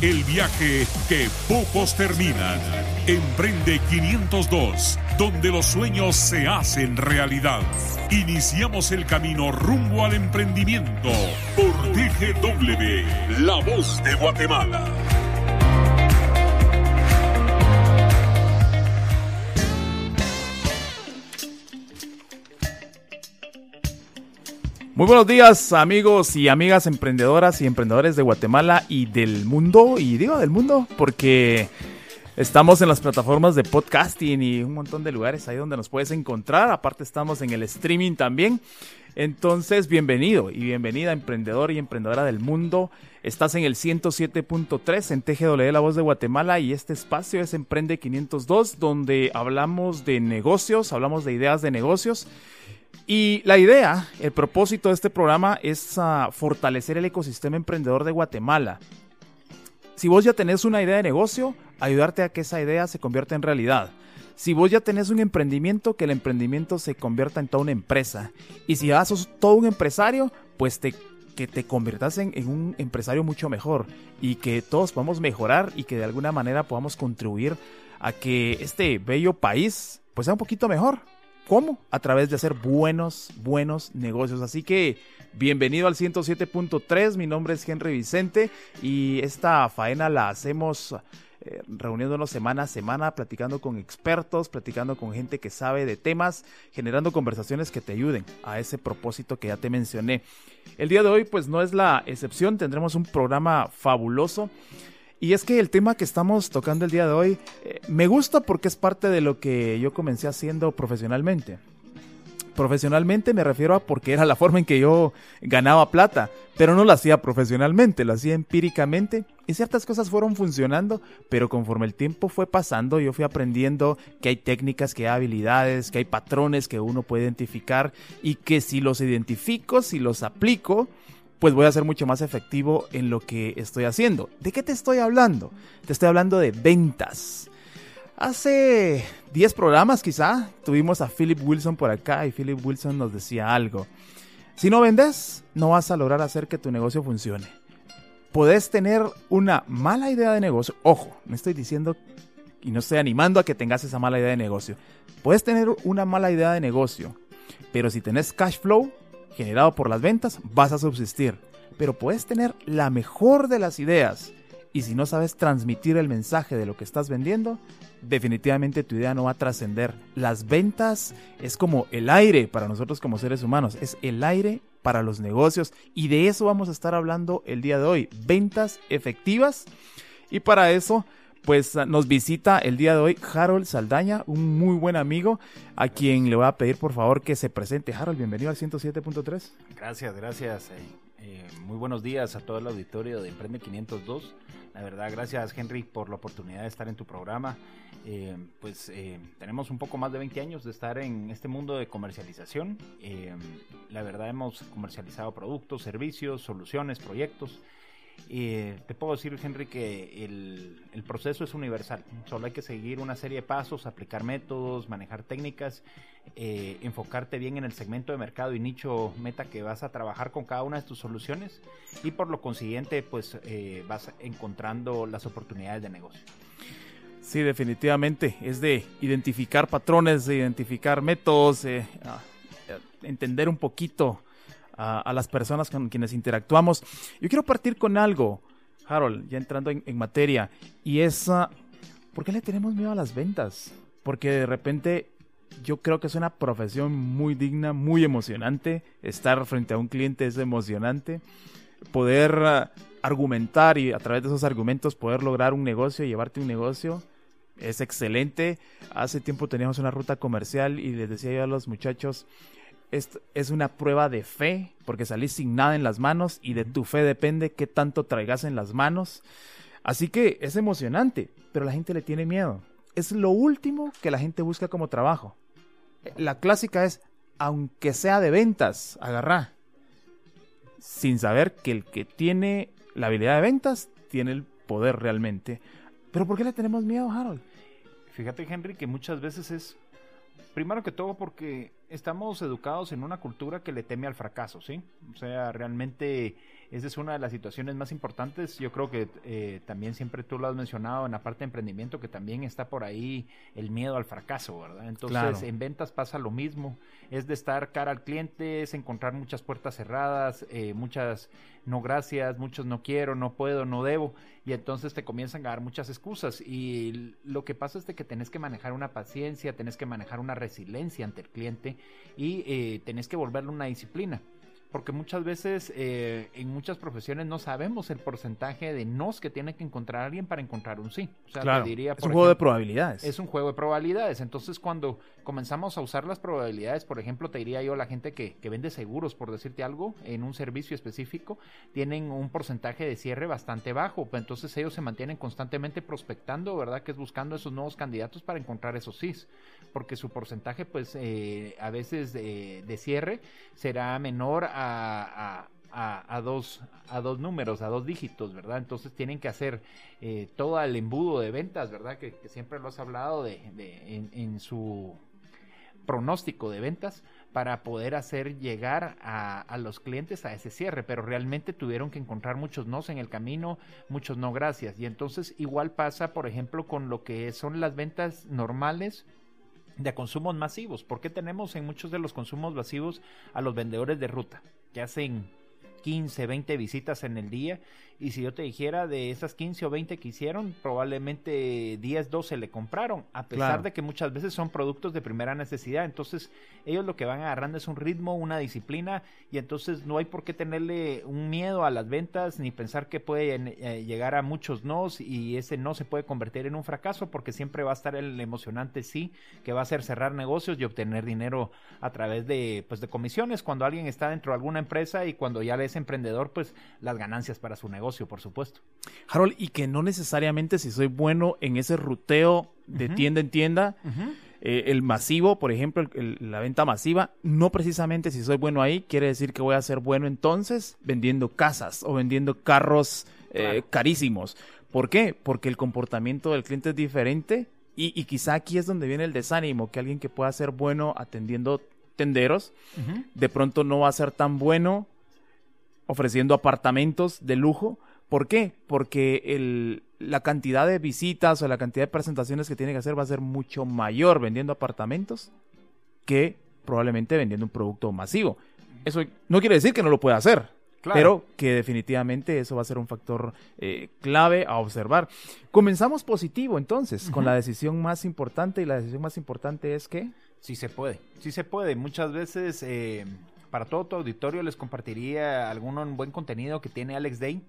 el viaje que pocos terminan. Emprende 502, donde los sueños se hacen realidad. Iniciamos el camino rumbo al emprendimiento por TGW, La Voz de Guatemala. Muy buenos días amigos y amigas emprendedoras y emprendedores de Guatemala y del mundo, y digo del mundo porque estamos en las plataformas de podcasting y un montón de lugares ahí donde nos puedes encontrar, aparte estamos en el streaming también. Entonces, bienvenido y bienvenida emprendedor y emprendedora del mundo. Estás en el 107.3 en TGW La Voz de Guatemala y este espacio es Emprende 502 donde hablamos de negocios, hablamos de ideas de negocios y la idea, el propósito de este programa es uh, fortalecer el ecosistema emprendedor de Guatemala. Si vos ya tenés una idea de negocio, ayudarte a que esa idea se convierta en realidad. Si vos ya tenés un emprendimiento, que el emprendimiento se convierta en toda una empresa. Y si ya sos todo un empresario, pues que te conviertas en, en un empresario mucho mejor. Y que todos podamos mejorar y que de alguna manera podamos contribuir a que este bello país pues sea un poquito mejor. ¿Cómo? A través de hacer buenos, buenos negocios. Así que bienvenido al 107.3. Mi nombre es Henry Vicente y esta faena la hacemos eh, reuniéndonos semana a semana, platicando con expertos, platicando con gente que sabe de temas, generando conversaciones que te ayuden a ese propósito que ya te mencioné. El día de hoy pues no es la excepción, tendremos un programa fabuloso. Y es que el tema que estamos tocando el día de hoy eh, me gusta porque es parte de lo que yo comencé haciendo profesionalmente. Profesionalmente me refiero a porque era la forma en que yo ganaba plata, pero no lo hacía profesionalmente, lo hacía empíricamente y ciertas cosas fueron funcionando, pero conforme el tiempo fue pasando yo fui aprendiendo que hay técnicas, que hay habilidades, que hay patrones que uno puede identificar y que si los identifico, si los aplico, pues voy a ser mucho más efectivo en lo que estoy haciendo. ¿De qué te estoy hablando? Te estoy hablando de ventas. Hace 10 programas quizá tuvimos a Philip Wilson por acá y Philip Wilson nos decía algo. Si no vendes, no vas a lograr hacer que tu negocio funcione. Podés tener una mala idea de negocio. Ojo, no estoy diciendo y no estoy animando a que tengas esa mala idea de negocio. Puedes tener una mala idea de negocio, pero si tenés cash flow, generado por las ventas, vas a subsistir. Pero puedes tener la mejor de las ideas y si no sabes transmitir el mensaje de lo que estás vendiendo, definitivamente tu idea no va a trascender. Las ventas es como el aire para nosotros como seres humanos, es el aire para los negocios y de eso vamos a estar hablando el día de hoy, ventas efectivas. Y para eso pues nos visita el día de hoy Harold Saldaña, un muy buen amigo, a quien le voy a pedir por favor que se presente. Harold, bienvenido al 107.3. Gracias, gracias. Eh, eh, muy buenos días a todo el auditorio de Emprende 502. La verdad, gracias Henry por la oportunidad de estar en tu programa. Eh, pues eh, tenemos un poco más de 20 años de estar en este mundo de comercialización. Eh, la verdad hemos comercializado productos, servicios, soluciones, proyectos. Eh, te puedo decir, Henry, que el, proceso es universal. Solo hay que seguir una serie de pasos, aplicar métodos, manejar técnicas, eh, enfocarte bien en el segmento de mercado y nicho meta que vas a trabajar con cada una de tus soluciones y por lo consiguiente, pues eh, vas encontrando las oportunidades de negocio. Sí, definitivamente. Es de identificar patrones, de identificar métodos, entender un poquito a, las personas con quienes interactuamos. Yo quiero partir con algo, Harold, ya entrando en, materia, y es, uh, ¿por qué le tenemos miedo a las ventas? Porque de repente yo creo que es una profesión muy digna, muy emocionante. Estar frente a un cliente es emocionante. Poder uh, argumentar y a través de esos argumentos poder lograr un negocio, llevarte un negocio, es excelente. Hace tiempo teníamos una ruta comercial y les decía yo a los muchachos, es, es, una prueba de fe, porque salís sin nada en las manos y de tu fe depende qué tanto traigas en las manos. Así que es emocionante, pero la gente le tiene miedo. Es lo último que la gente busca como trabajo. La clásica es, aunque sea de ventas, agarrá. sin saber que el que tiene la habilidad de ventas tiene el poder realmente. Pero ¿por qué le tenemos miedo, Harold? Fíjate, Henry, que muchas veces es, primero que todo, porque estamos educados en una cultura que le teme al fracaso, ¿sí? O sea, realmente esa es una de las situaciones más importantes. Yo creo que eh, también siempre tú lo has mencionado en la parte de emprendimiento, que también está por ahí el miedo al fracaso, ¿verdad? Entonces, en ventas pasa lo mismo. Es de estar cara al cliente, es encontrar muchas puertas cerradas, eh, muchas no gracias, muchos no quiero, no puedo, no debo. Y entonces te comienzan a dar muchas excusas. Y lo que pasa es de que tenés que manejar una paciencia, tenés que manejar una resiliencia ante el cliente y eh, tenés que volverle una disciplina porque muchas veces eh, en muchas profesiones no sabemos el porcentaje de nos que tiene que encontrar alguien para encontrar un sí. O sea, diría, es un juego de probabilidades. Es un juego de probabilidades. Entonces, cuando comenzamos a usar las probabilidades, por ejemplo, te diría yo, la gente que, que vende seguros, por decirte algo, en un servicio específico, tienen un porcentaje de cierre bastante bajo. Pues entonces ellos se mantienen constantemente prospectando, ¿verdad? Que es buscando esos nuevos candidatos para encontrar esos sí. Porque su porcentaje, pues, eh, a veces de, de cierre será menor a a, dos, a dos números, a dos dígitos, ¿verdad? Entonces tienen que hacer eh, todo el embudo de ventas, ¿verdad? Que, siempre lo has hablado de, en, su pronóstico de ventas para poder hacer llegar a, a, los clientes a ese cierre, pero realmente tuvieron que encontrar muchos nos en el camino, muchos no gracias. Y entonces igual pasa, por ejemplo, con lo que son las ventas normales de consumos masivos. ¿Por qué tenemos en muchos de los consumos masivos a los vendedores de ruta que hacen 15, 20 visitas en el día y si yo te dijera de esas 15 o 20 que hicieron, probablemente 10, 12 le compraron, a pesar de que muchas veces son productos de primera necesidad. Entonces, ellos lo que van agarrando es un ritmo, una disciplina, y entonces no hay por qué tenerle un miedo a las ventas ni pensar que puede eh, llegar a muchos nos y ese no se puede convertir en un fracaso porque siempre va a estar el emocionante sí, que va a ser cerrar negocios y obtener dinero a través de, pues, de comisiones cuando alguien está dentro de alguna empresa y cuando ya es emprendedor, pues las ganancias para su negocio por supuesto. Harold, y que no necesariamente si soy bueno en ese ruteo de tienda en tienda, eh, el masivo, por ejemplo, la venta masiva, no precisamente si soy bueno ahí, quiere decir que voy a ser bueno entonces vendiendo casas o vendiendo carros eh, carísimos. ¿Por qué? Porque el comportamiento del cliente es diferente y, quizá aquí es donde viene el desánimo, que alguien que pueda ser bueno atendiendo tenderos, de pronto no va a ser tan bueno ofreciendo apartamentos de lujo. ¿Por qué? Porque el, la cantidad de visitas o la cantidad de presentaciones que tiene que hacer va a ser mucho mayor vendiendo apartamentos que probablemente vendiendo un producto masivo. Eso no quiere decir que no lo pueda hacer, pero que definitivamente eso va a ser un factor eh, clave a observar. Comenzamos positivo entonces con la decisión más importante y la decisión más importante es que... Sí se puede, sí se puede. Muchas veces eh, para todo tu auditorio les compartiría algún buen contenido que tiene Alex Day,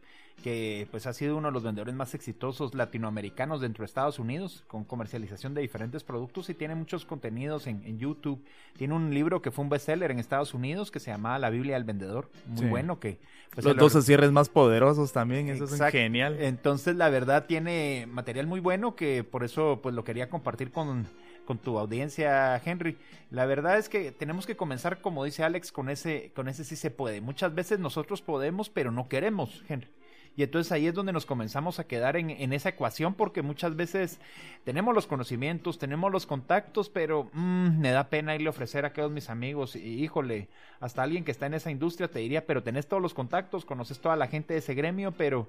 que pues ha sido uno de los vendedores más exitosos latinoamericanos dentro de Estados Unidos, con comercialización de diferentes productos y tiene muchos contenidos en, YouTube. Tiene un libro que fue un bestseller en Estados Unidos que se llama La Biblia del Vendedor, muy bueno que... Pues, los dos cierres más poderosos también, eso es genial. Entonces la verdad tiene material muy bueno que por eso pues lo quería compartir con con tu audiencia, Henry. La verdad es que tenemos que comenzar, como dice Alex, con ese, con ese sí se puede. Muchas veces nosotros podemos, pero no queremos, Henry. Y entonces ahí es donde nos comenzamos a quedar en, en, esa ecuación porque muchas veces tenemos los conocimientos, tenemos los contactos, pero mm, me da pena irle a ofrecer a aquellos mis amigos. Y híjole, hasta alguien que está en esa industria te diría, pero tenés todos los contactos, conoces toda la gente de ese gremio, pero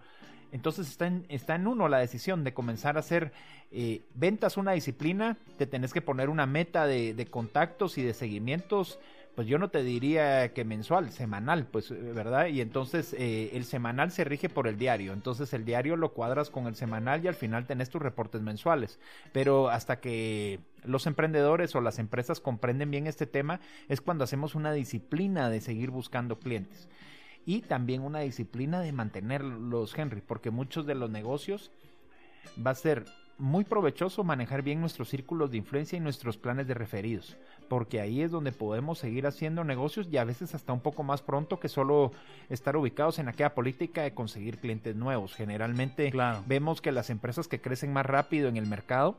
entonces está en, está en uno la decisión de comenzar a hacer eh, ventas una disciplina, te tenés que poner una meta de, contactos y de seguimientos, pues yo no te diría que mensual, semanal, pues, ¿verdad? Y entonces eh, el semanal se rige por el diario, entonces el diario lo cuadras con el semanal y al final tenés tus reportes mensuales, pero hasta que los emprendedores o las empresas comprenden bien este tema es cuando hacemos una disciplina de seguir buscando clientes y también una disciplina de mantenerlos, Henry, porque muchos de los negocios va a ser muy provechoso manejar bien nuestros círculos de influencia y nuestros planes de referidos, porque ahí es donde podemos seguir haciendo negocios y a veces hasta un poco más pronto que solo estar ubicados en aquella política de conseguir clientes nuevos. Generalmente vemos que las empresas que crecen más rápido en el mercado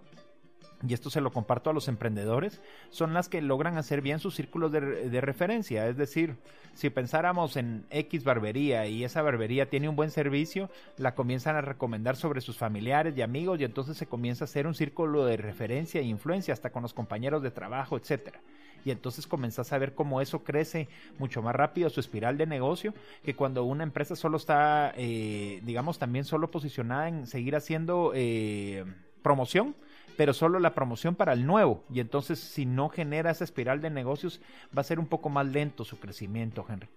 y esto se lo comparto a los emprendedores, son las que logran hacer bien sus círculos de, referencia. Es decir, si pensáramos en X barbería y esa barbería tiene un buen servicio, la comienzan a recomendar sobre sus familiares y amigos y entonces se comienza a hacer un círculo de referencia e influencia hasta con los compañeros de trabajo, etcétera. Y entonces comenzás a ver cómo eso crece mucho más rápido su espiral de negocio que cuando una empresa solo está, eh, digamos, también solo posicionada en seguir haciendo eh, promoción pero solo la promoción para el nuevo. Y entonces, si no genera esa espiral de negocios, va a ser un poco más lento su crecimiento, Henry.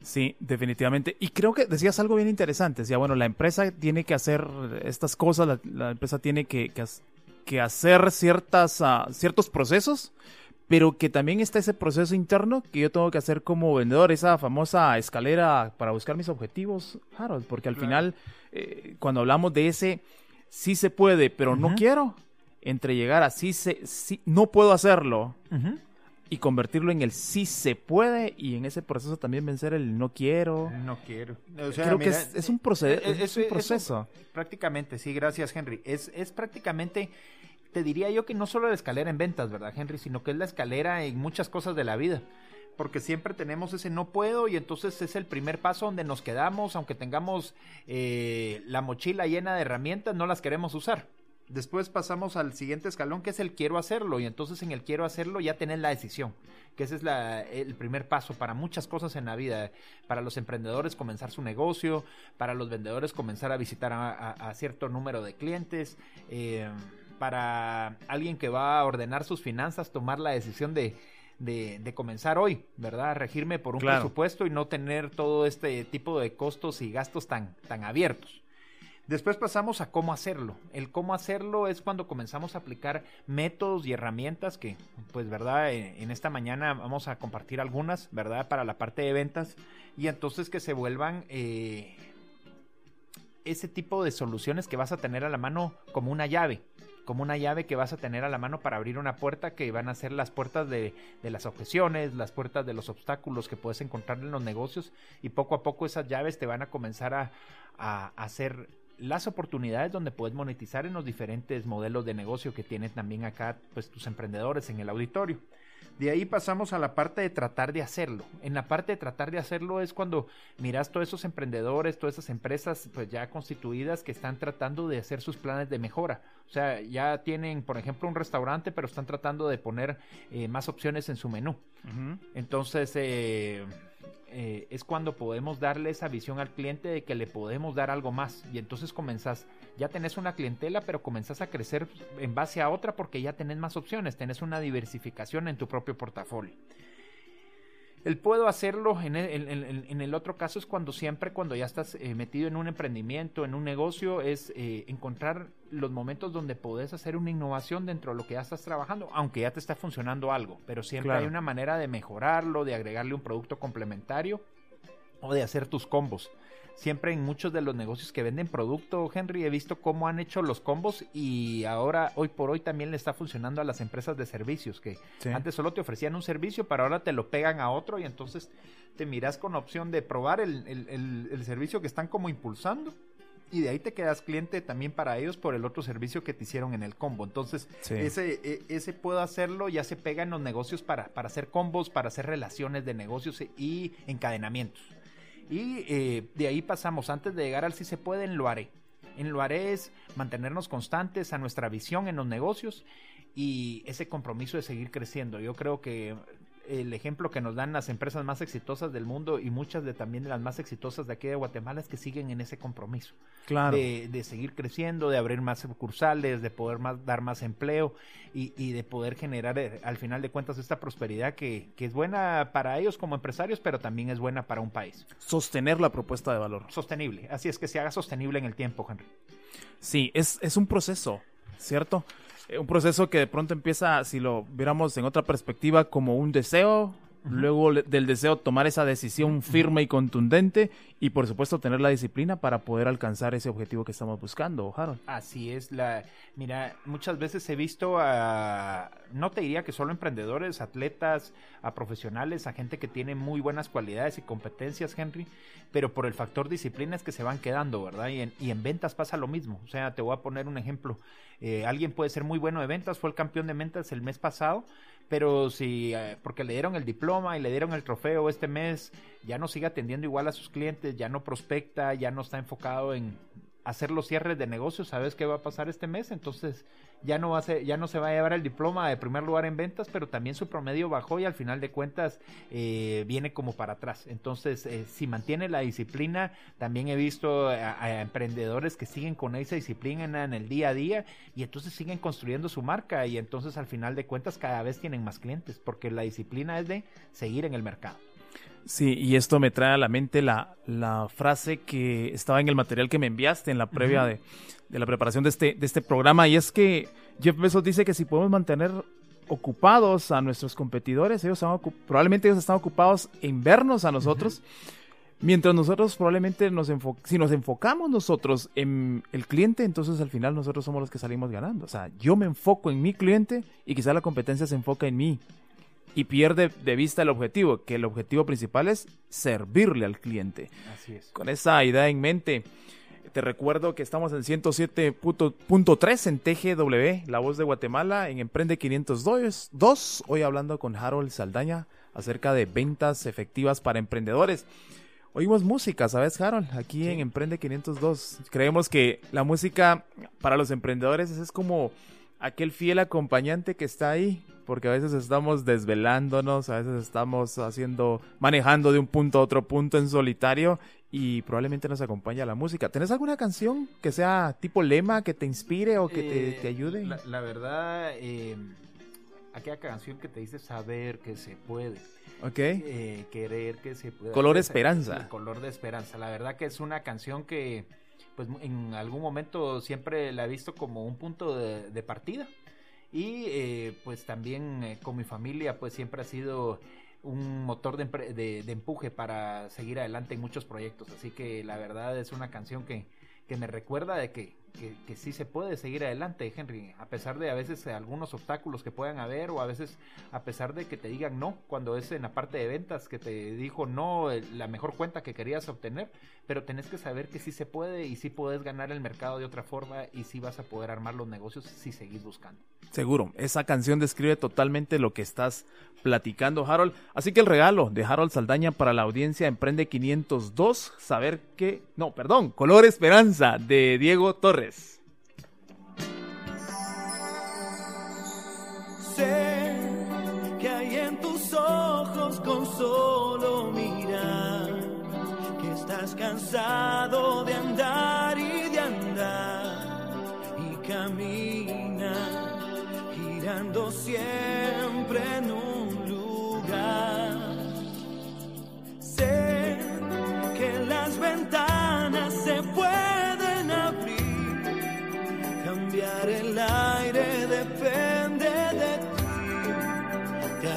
Sí, definitivamente. Y creo que decías algo bien interesante. Decía, bueno, la empresa tiene que hacer estas cosas, la, empresa tiene que, que, hacer ciertas, uh, ciertos procesos, pero que también está ese proceso interno que yo tengo que hacer como vendedor, esa famosa escalera para buscar mis objetivos, Harold, porque al final, eh, cuando hablamos de ese sí se puede, pero no quiero, entre llegar a sí, se, no puedo hacerlo y convertirlo en el sí se puede y en ese proceso también vencer el no quiero. no quiero. Creo que es, un, es, un proceso. prácticamente, sí, gracias Henry. Es, es prácticamente, te diría yo que no solo la escalera en ventas, ¿verdad Henry? Sino que es la escalera en muchas cosas de la vida porque siempre tenemos ese no puedo y entonces es el primer paso donde nos quedamos, aunque tengamos eh, la mochila llena de herramientas, no las queremos usar. Después pasamos al siguiente escalón que es el quiero hacerlo y entonces en el quiero hacerlo ya tenés la decisión, que ese es el primer paso para muchas cosas en la vida, para los emprendedores comenzar su negocio, para los vendedores comenzar a visitar a, cierto número de clientes, eh, para alguien que va a ordenar sus finanzas tomar la decisión de, de, comenzar hoy, ¿verdad? Regirme por un presupuesto y no tener todo este tipo de costos y gastos tan, tan abiertos. Después pasamos a cómo hacerlo. El cómo hacerlo es cuando comenzamos a aplicar métodos y herramientas que, pues, ¿verdad? Eh, en esta mañana vamos a compartir algunas, ¿verdad? Para la parte de ventas y entonces que se vuelvan eh, ese tipo de soluciones que vas a tener a la mano como una llave como una llave que vas a tener a la mano para abrir una puerta que van a ser las puertas de, de, las objeciones, las puertas de los obstáculos que puedes encontrar en los negocios y poco a poco esas llaves te van a comenzar a, a hacer las oportunidades donde puedes monetizar en los diferentes modelos de negocio que tienen también acá pues tus emprendedores en el auditorio. De ahí pasamos a la parte de tratar de hacerlo. En la parte de tratar de hacerlo es cuando miras todos esos emprendedores, todas esas empresas pues ya constituidas que están tratando de hacer sus planes de mejora. O sea, ya tienen, por ejemplo, un restaurante, pero están tratando de poner eh, más opciones en su menú. Entonces, eh, eh, es cuando podemos darle esa visión al cliente de que le podemos dar algo más. Y entonces comenzás, ya tenés una clientela, pero comenzás a crecer en base a otra porque ya tenés más opciones, tenés una diversificación en tu propio portafolio. El puedo hacerlo en el, otro caso es cuando siempre, cuando ya estás eh, metido en un emprendimiento, en un negocio, es eh, encontrar los momentos donde podés hacer una innovación dentro de lo que ya estás trabajando, aunque ya te está funcionando algo, pero siempre hay una manera de mejorarlo, de agregarle un producto complementario o de hacer tus combos siempre en muchos de los negocios que venden producto, Henry, he visto cómo han hecho los combos y ahora, hoy por hoy, también le está funcionando a las empresas de servicios, que antes solo te ofrecían un servicio, pero ahora te lo pegan a otro y entonces te miras con opción de probar el, servicio que están como impulsando y de ahí te quedas cliente también para ellos por el otro servicio que te hicieron en el combo. Entonces, ese, e, ese puedo hacerlo, ya se pega en los negocios para, para hacer combos, para hacer relaciones de negocios y encadenamientos. Y eh, de ahí pasamos, antes de llegar al si se puede, en lo haré. En lo haré es mantenernos constantes a nuestra visión en los negocios y ese compromiso de seguir creciendo. Yo creo que el ejemplo que nos dan las empresas más exitosas del mundo y muchas de también de las más exitosas de aquí de Guatemala es que siguen en ese compromiso. Claro. De, seguir creciendo, de abrir más sucursales, de poder más, dar más empleo y, de poder generar eh, al final de cuentas esta prosperidad que, que, es buena para ellos como empresarios, pero también es buena para un país. Sostener la propuesta de valor. Sostenible. Así es que se haga sostenible en el tiempo, Henry. Sí, es, es un proceso, ¿cierto? Eh, un proceso que de pronto empieza, si lo viéramos en otra perspectiva, como un deseo luego del deseo tomar esa decisión firme y contundente y por supuesto tener la disciplina para poder alcanzar ese objetivo que estamos buscando, Harold. Así es, la mira, muchas veces he visto a no te diría que solo emprendedores, atletas, a profesionales, a gente que tiene muy buenas cualidades y competencias, Henry, pero por el factor disciplina es que se van quedando, ¿verdad? Y en, y en ventas pasa lo mismo. O sea, te voy a poner un ejemplo. Eh, alguien puede ser muy bueno de ventas, fue el campeón de ventas el mes pasado, pero si eh, porque le dieron el diploma y le dieron el trofeo este mes, ya no sigue atendiendo igual a sus clientes, ya no prospecta, ya no está enfocado en hacer los cierres de negocios, sabes qué va a pasar este mes, entonces ya no va a ser, ya no se va a llevar el diploma de primer lugar en ventas, pero también su promedio bajó y al final de cuentas eh, viene como para atrás. Entonces, eh, si mantiene la disciplina, también he visto a, emprendedores que siguen con esa disciplina en el día a día y entonces siguen construyendo su marca y entonces al final de cuentas cada vez tienen más clientes, porque la disciplina es de seguir en el mercado. Sí, y esto me trae a la mente la, la frase que estaba en el material que me enviaste en la previa de, de, la preparación de este, de este programa, y es que Jeff Bezos dice que si podemos mantener ocupados a nuestros competidores, ellos están probablemente ellos están ocupados en vernos a nosotros, mientras nosotros probablemente nos si nos enfocamos nosotros en el cliente, entonces al final nosotros somos los que salimos ganando. O sea, yo me enfoco en mi cliente y quizá la competencia se enfoca en mí y pierde de vista el objetivo, que el objetivo principal es servirle al cliente. Así es. Con esa idea en mente, te recuerdo que estamos en 107.3 en TGW, La Voz de Guatemala, en Emprende 502, hoy hablando con Harold Saldaña acerca de ventas efectivas para emprendedores. Oímos música, ¿sabes, Harold? Aquí en Emprende 502. Creemos que la música para los emprendedores es como aquel fiel acompañante que está ahí, porque a veces estamos desvelándonos, a veces estamos haciendo, manejando de un punto a otro punto en solitario y probablemente nos acompaña la música. ¿Tenés alguna canción que sea tipo lema, que te inspire o que te, eh, ayude? La, verdad, eh, aquella canción que te dice saber que se puede. Ok. Eh, querer que se puede. Color Esperanza. color de Esperanza. La verdad que es una canción que pues en algún momento siempre la he visto como un punto de, partida. Y eh, pues también eh, con mi familia pues siempre ha sido un motor de, de, empuje para seguir adelante en muchos proyectos. Así que la verdad es una canción que, que me recuerda de que que, que, sí se puede seguir adelante, Henry, a pesar de a veces algunos obstáculos que puedan haber o a veces a pesar de que te digan no, cuando es en la parte de ventas que te dijo no la mejor cuenta que querías obtener, pero tenés que saber que sí se puede y sí puedes ganar el mercado de otra forma y sí vas a poder armar los negocios si seguís buscando. Seguro, esa canción describe totalmente lo que estás platicando, Harold. Así que el regalo de Harold Saldaña para la audiencia Emprende 502, saber que, no, perdón, Color Esperanza de Diego Torres. Sé que hay en tus ojos con solo mirar que estás cansado de andar y de andar y camina girando siempre en un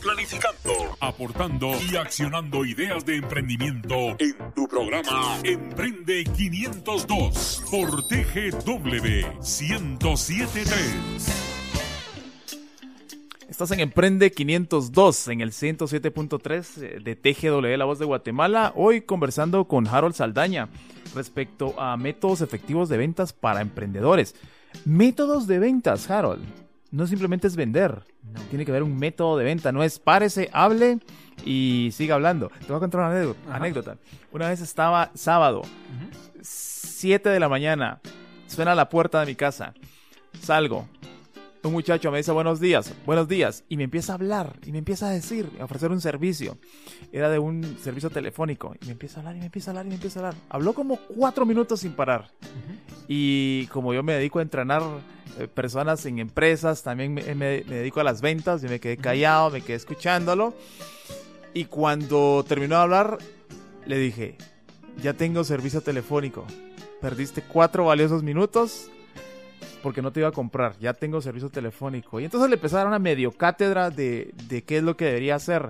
planificando, aportando y accionando ideas de emprendimiento en tu programa Emprende 502 por TGW 1073. Estás en Emprende 502 en el 107.3 de TGW La Voz de Guatemala. Hoy conversando con Harold Saldaña respecto a métodos efectivos de ventas para emprendedores. Métodos de ventas, Harold. No simplemente es vender. Tiene que haber un método de venta. No es párese, hable y siga hablando. Te voy a contar una anécdota. Ajá. anécdota. Una vez estaba sábado, 7 de la mañana. Suena la puerta de mi casa. Salgo. Un muchacho me dice buenos días, buenos días, y me empieza a hablar, y me empieza a decir, a ofrecer un servicio. Era de un servicio telefónico, y me empieza a hablar, y me empieza a hablar, y me empieza a hablar. Habló como cuatro minutos sin parar. Y como yo me dedico a entrenar eh, personas en empresas, también me, me- me dedico a las ventas, yo me quedé callado, me quedé escuchándolo. Y cuando terminó de hablar, le dije, ya tengo servicio telefónico. Perdiste cuatro valiosos minutos porque no te iba a comprar. Ya tengo servicio telefónico. Y entonces le empecé a dar una medio cátedra de, de qué es lo que debería hacer.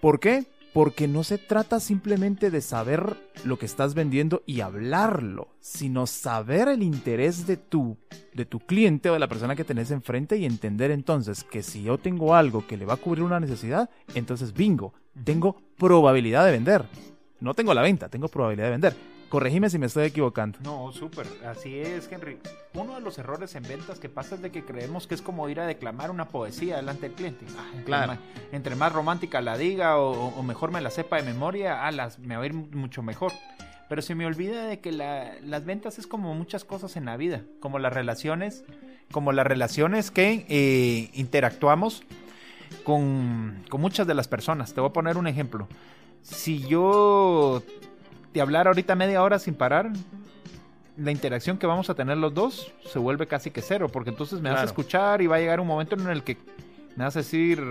¿Por qué? Porque no se trata simplemente de saber lo que estás vendiendo y hablarlo, sino saber el interés de tu, de tu cliente o de la persona que tenés enfrente y entender entonces que si yo tengo algo que le va a cubrir una necesidad, entonces bingo, tengo probabilidad de vender. No tengo la venta, tengo probabilidad de vender. Corregime si me estoy equivocando. No, súper. Así es, Henry. Uno de los errores en ventas que pasa es de que creemos que es como ir a declamar una poesía delante del cliente. Ah, entre Claro. más- entre más romántica la diga o, o mejor me la sepa de memoria, ah, las, me va a ir mucho mejor. Pero se me olvida de que la- las ventas es como muchas cosas en la vida, como las relaciones, como las relaciones que eh, interactuamos con, con muchas de las personas. Te voy a poner un ejemplo. Si yo te hablara ahorita media hora sin parar, la interacción que vamos a tener los dos se vuelve casi que cero, porque entonces me vas a Claro. escuchar y va a llegar un momento en el que me vas a decir,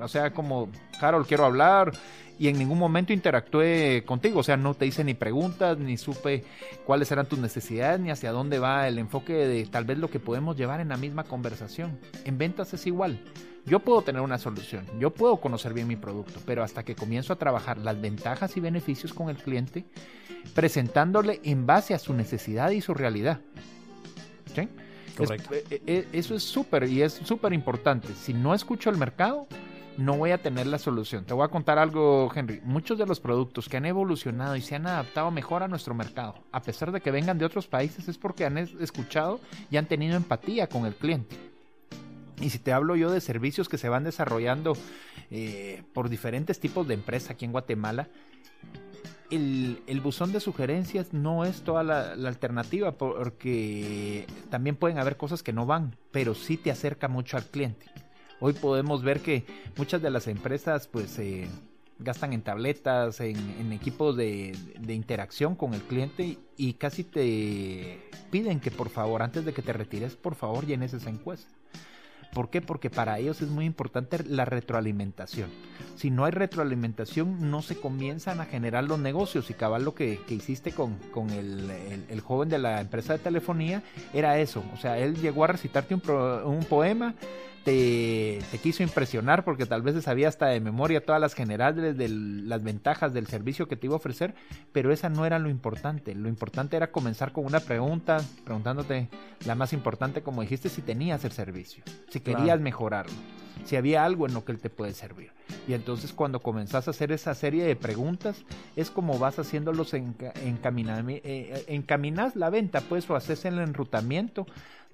o sea, como, Carol, quiero hablar, y en ningún momento interactué contigo, o sea, no te hice ni preguntas, ni supe cuáles eran tus necesidades, ni hacia dónde va el enfoque de tal vez lo que podemos llevar en la misma conversación. En ventas es igual. Yo puedo tener una solución, yo puedo conocer bien mi producto, pero hasta que comienzo a trabajar las ventajas y beneficios con el cliente, presentándole en base a su necesidad y su realidad. ¿Sí? Correcto. Es- eh, eh, eso es súper y es súper importante. Si no escucho el mercado, no voy a tener la solución. Te voy a contar algo, Henry. Muchos de los productos que han evolucionado y se han adaptado mejor a nuestro mercado, a pesar de que vengan de otros países, es porque han es- escuchado y han tenido empatía con el cliente. Y si te hablo yo de servicios que se van desarrollando eh, por diferentes tipos de empresas aquí en Guatemala, el, buzón de sugerencias no es toda la, alternativa porque también pueden haber cosas que no van, pero sí te acerca mucho al cliente. Hoy podemos ver que muchas de las empresas pues eh, gastan en tabletas, en, equipos de interacción con el cliente y casi te piden que por favor, antes de que te retires, por favor llenes esa encuesta. ¿Por qué? Porque para ellos es muy importante la retroalimentación. Si no hay retroalimentación, no se comienzan a generar los negocios. Y cabal lo que, que hiciste con, con el, el- el joven de la empresa de telefonía era eso. O sea, él llegó a recitarte un, pro- un poema, te, te quiso impresionar porque tal vez se sabía hasta de memoria todas las generales de las ventajas del servicio que te iba a ofrecer, pero esa no era lo importante. Lo importante era comenzar con una pregunta, preguntándote la más importante, como dijiste, si tenías el servicio, si Claro. querías mejorarlo, si había algo en lo que él te puede servir. Y entonces cuando comenzás a hacer esa serie de preguntas, es como vas haciéndolos enca- encaminami- eh, encaminas la venta, pues, o haces el enrutamiento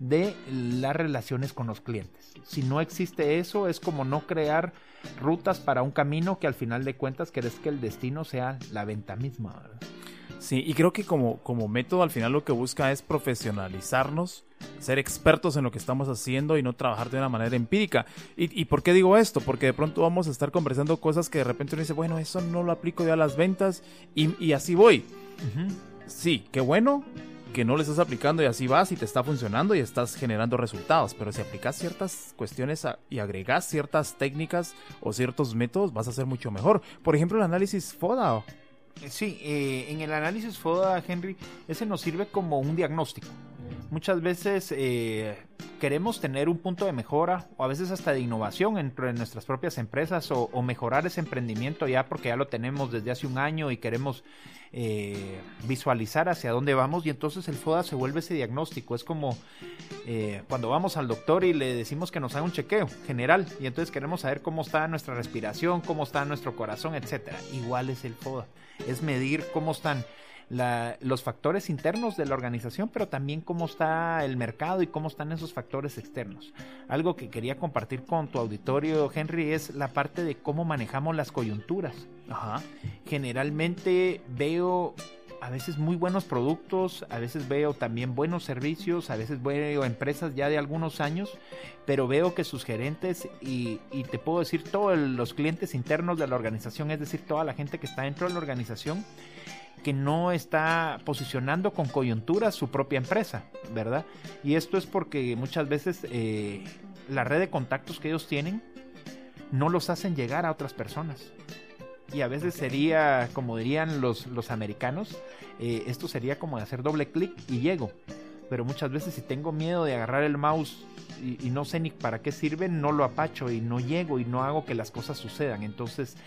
de las relaciones con los clientes. Si no existe eso, es como no crear rutas para un camino que al final de cuentas querés que el destino sea la venta misma. ¿verdad? Sí, y creo que como, como método al final lo que busca es profesionalizarnos, ser expertos en lo que estamos haciendo y no trabajar de una manera empírica. ¿Y, y por qué digo esto? Porque de pronto vamos a estar conversando cosas que de repente uno dice, bueno, eso no lo aplico yo a las ventas y, y así voy. Sí, qué bueno que no le estás aplicando y así vas y te está funcionando y estás generando resultados. Pero si aplicas ciertas cuestiones y agregas ciertas técnicas o ciertos métodos, vas a ser mucho mejor. Por ejemplo, el análisis FODA. Eh, Sí, eh, en el análisis FODA, Henry, ese nos sirve como un diagnóstico. Muchas veces eh, queremos tener un punto de mejora o a veces hasta de innovación entre nuestras propias empresas o, mejorar ese emprendimiento ya porque ya lo tenemos desde hace un año y queremos eh, visualizar hacia dónde vamos y entonces el FODA se vuelve ese diagnóstico. Es como eh, cuando vamos al doctor y le decimos que nos haga un chequeo general y entonces queremos saber cómo está nuestra respiración, cómo está nuestro corazón, etcétera. Igual es el FODA. Es medir cómo están la, los factores internos de la organización, pero también cómo está el mercado y cómo están esos factores externos. Algo que quería compartir con tu auditorio, Henry, es la parte de cómo manejamos las coyunturas. Ajá. Generalmente veo a veces muy buenos productos, a veces veo también buenos servicios, a veces veo empresas ya de algunos años, pero veo que sus gerentes y, y te puedo decir todos los clientes internos de la organización, es decir, toda la gente que está dentro de la organización, que no está posicionando con coyuntura su propia empresa, ¿verdad? Y esto es porque muchas veces eh, la red de contactos que ellos tienen no los hacen llegar a otras personas. Y a veces sería, como dirían los, los americanos, eh, esto sería como de hacer doble clic y llego. Pero muchas veces si tengo miedo de agarrar el mouse y, y, no sé ni para qué sirve, no lo apacho y no llego y no hago que las cosas sucedan. Entonces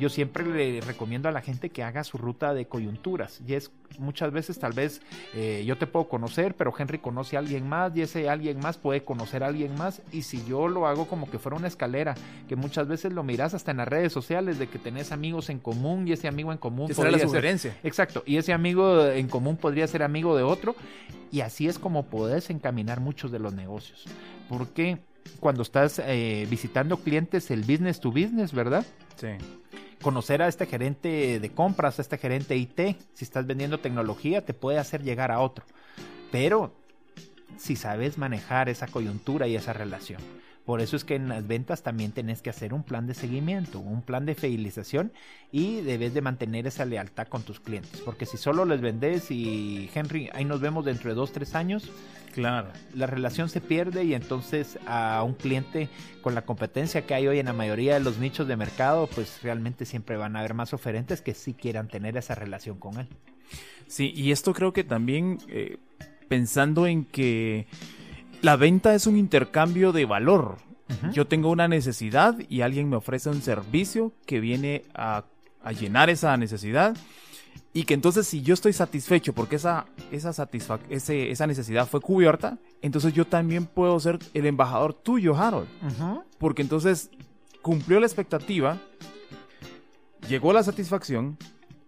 yo siempre le recomiendo a la gente que haga su ruta de coyunturas. Y es muchas veces tal vez eh, yo te puedo conocer, pero Henry conoce a alguien más y ese alguien más puede conocer a alguien más. Y si yo lo hago como que fuera una escalera, que muchas veces lo miras hasta en las redes sociales de que tenés amigos en común y ese amigo en común. Esa la sugerencia. Ser, exacto. Y ese amigo en común podría ser amigo de otro. Y así es como podés encaminar muchos de los negocios. Porque cuando estás eh, visitando clientes, el business to business, ¿verdad? Sí. Conocer a este gerente de compras, a este gerente IT, si estás vendiendo tecnología, te puede hacer llegar a otro. Pero si sabes manejar esa coyuntura y esa relación. Por eso es que en las ventas también tenés que hacer un plan de seguimiento, un plan de fidelización y debes de mantener esa lealtad con tus clientes. Porque si solo les vendes y Henry, ahí nos vemos dentro de dos, tres años, claro. la relación se pierde y entonces a un cliente con la competencia que hay hoy en la mayoría de los nichos de mercado, pues realmente siempre van a haber más oferentes que sí quieran tener esa relación con él. Sí, y esto creo que también eh, pensando en que la venta es un intercambio de valor. Uh -huh. Yo tengo una necesidad y alguien me ofrece un servicio que viene a, a, llenar esa necesidad. Y que entonces si yo estoy satisfecho porque esa, esa, ese, esa necesidad fue cubierta, entonces yo también puedo ser el embajador tuyo, Harold. Uh -huh. Porque entonces cumplió la expectativa, llegó la satisfacción,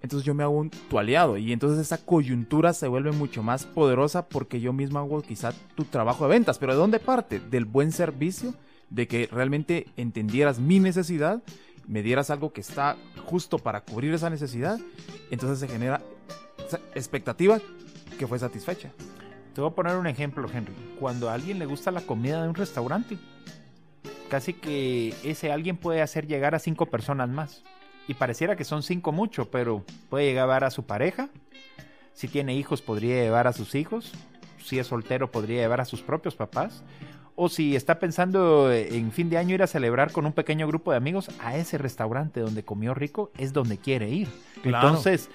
entonces yo me hago un, tu aliado y entonces esa coyuntura se vuelve mucho más poderosa porque yo mismo hago quizá tu trabajo de ventas. Pero ¿de dónde parte? Del buen servicio, de que realmente entendieras mi necesidad, me dieras algo que está justo para cubrir esa necesidad, entonces se genera esa expectativa que fue satisfecha. Te voy a poner un ejemplo, Henry. Cuando a alguien le gusta la comida de un restaurante, casi que ese alguien puede hacer llegar a cinco personas más y pareciera que son cinco mucho, pero puede llevar a su pareja. Si tiene hijos, podría llevar a sus hijos. Si es soltero, podría llevar a sus propios papás. O si está pensando en fin de año ir a celebrar con un pequeño grupo de amigos, a ese restaurante donde comió rico es donde quiere ir. Claro. Entonces,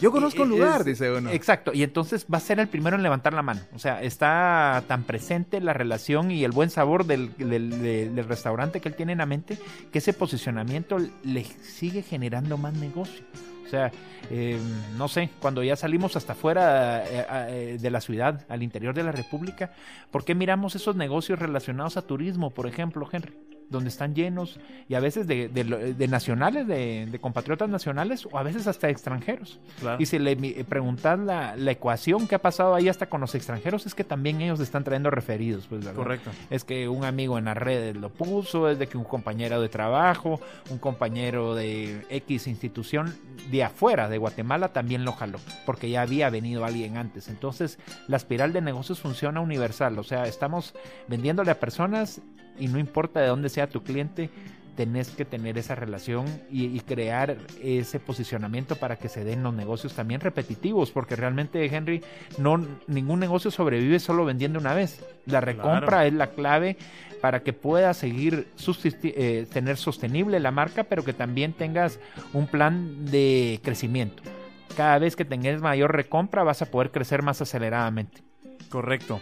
yo conozco un lugar, es, dice uno. Exacto, y entonces va a ser el primero en levantar la mano. O sea, está tan presente la relación y el buen sabor del, del, del, del, restaurante que él tiene en la mente que ese posicionamiento le sigue generando más negocio. O sea, eh, no sé, cuando ya salimos hasta afuera eh, eh, de la ciudad, al interior de la República, ¿por qué miramos esos negocios relacionados a turismo, por ejemplo, Henry? Donde están llenos y a veces de, de, de nacionales, de, de, compatriotas nacionales o a veces hasta extranjeros. Claro. Y si le preguntas la, la, ecuación que ha pasado ahí hasta con los extranjeros es que también ellos están trayendo referidos. Pues, ¿verdad? Correcto. Es que un amigo en las redes lo puso, es de que un compañero de trabajo, un compañero de X institución de afuera de Guatemala también lo jaló, porque ya había venido alguien antes. Entonces la espiral de negocios funciona universal, o sea, estamos vendiéndole a personas y no importa de dónde sea tu cliente, tenés que tener esa relación y, y, crear ese posicionamiento para que se den los negocios también repetitivos, porque realmente, Henry, no ningún negocio sobrevive solo vendiendo una vez. La recompra claro. es la clave para que pueda seguir eh, tener sostenible la marca, pero que también tengas un plan de crecimiento. Cada vez que tengas mayor recompra vas a poder crecer más aceleradamente. Correcto.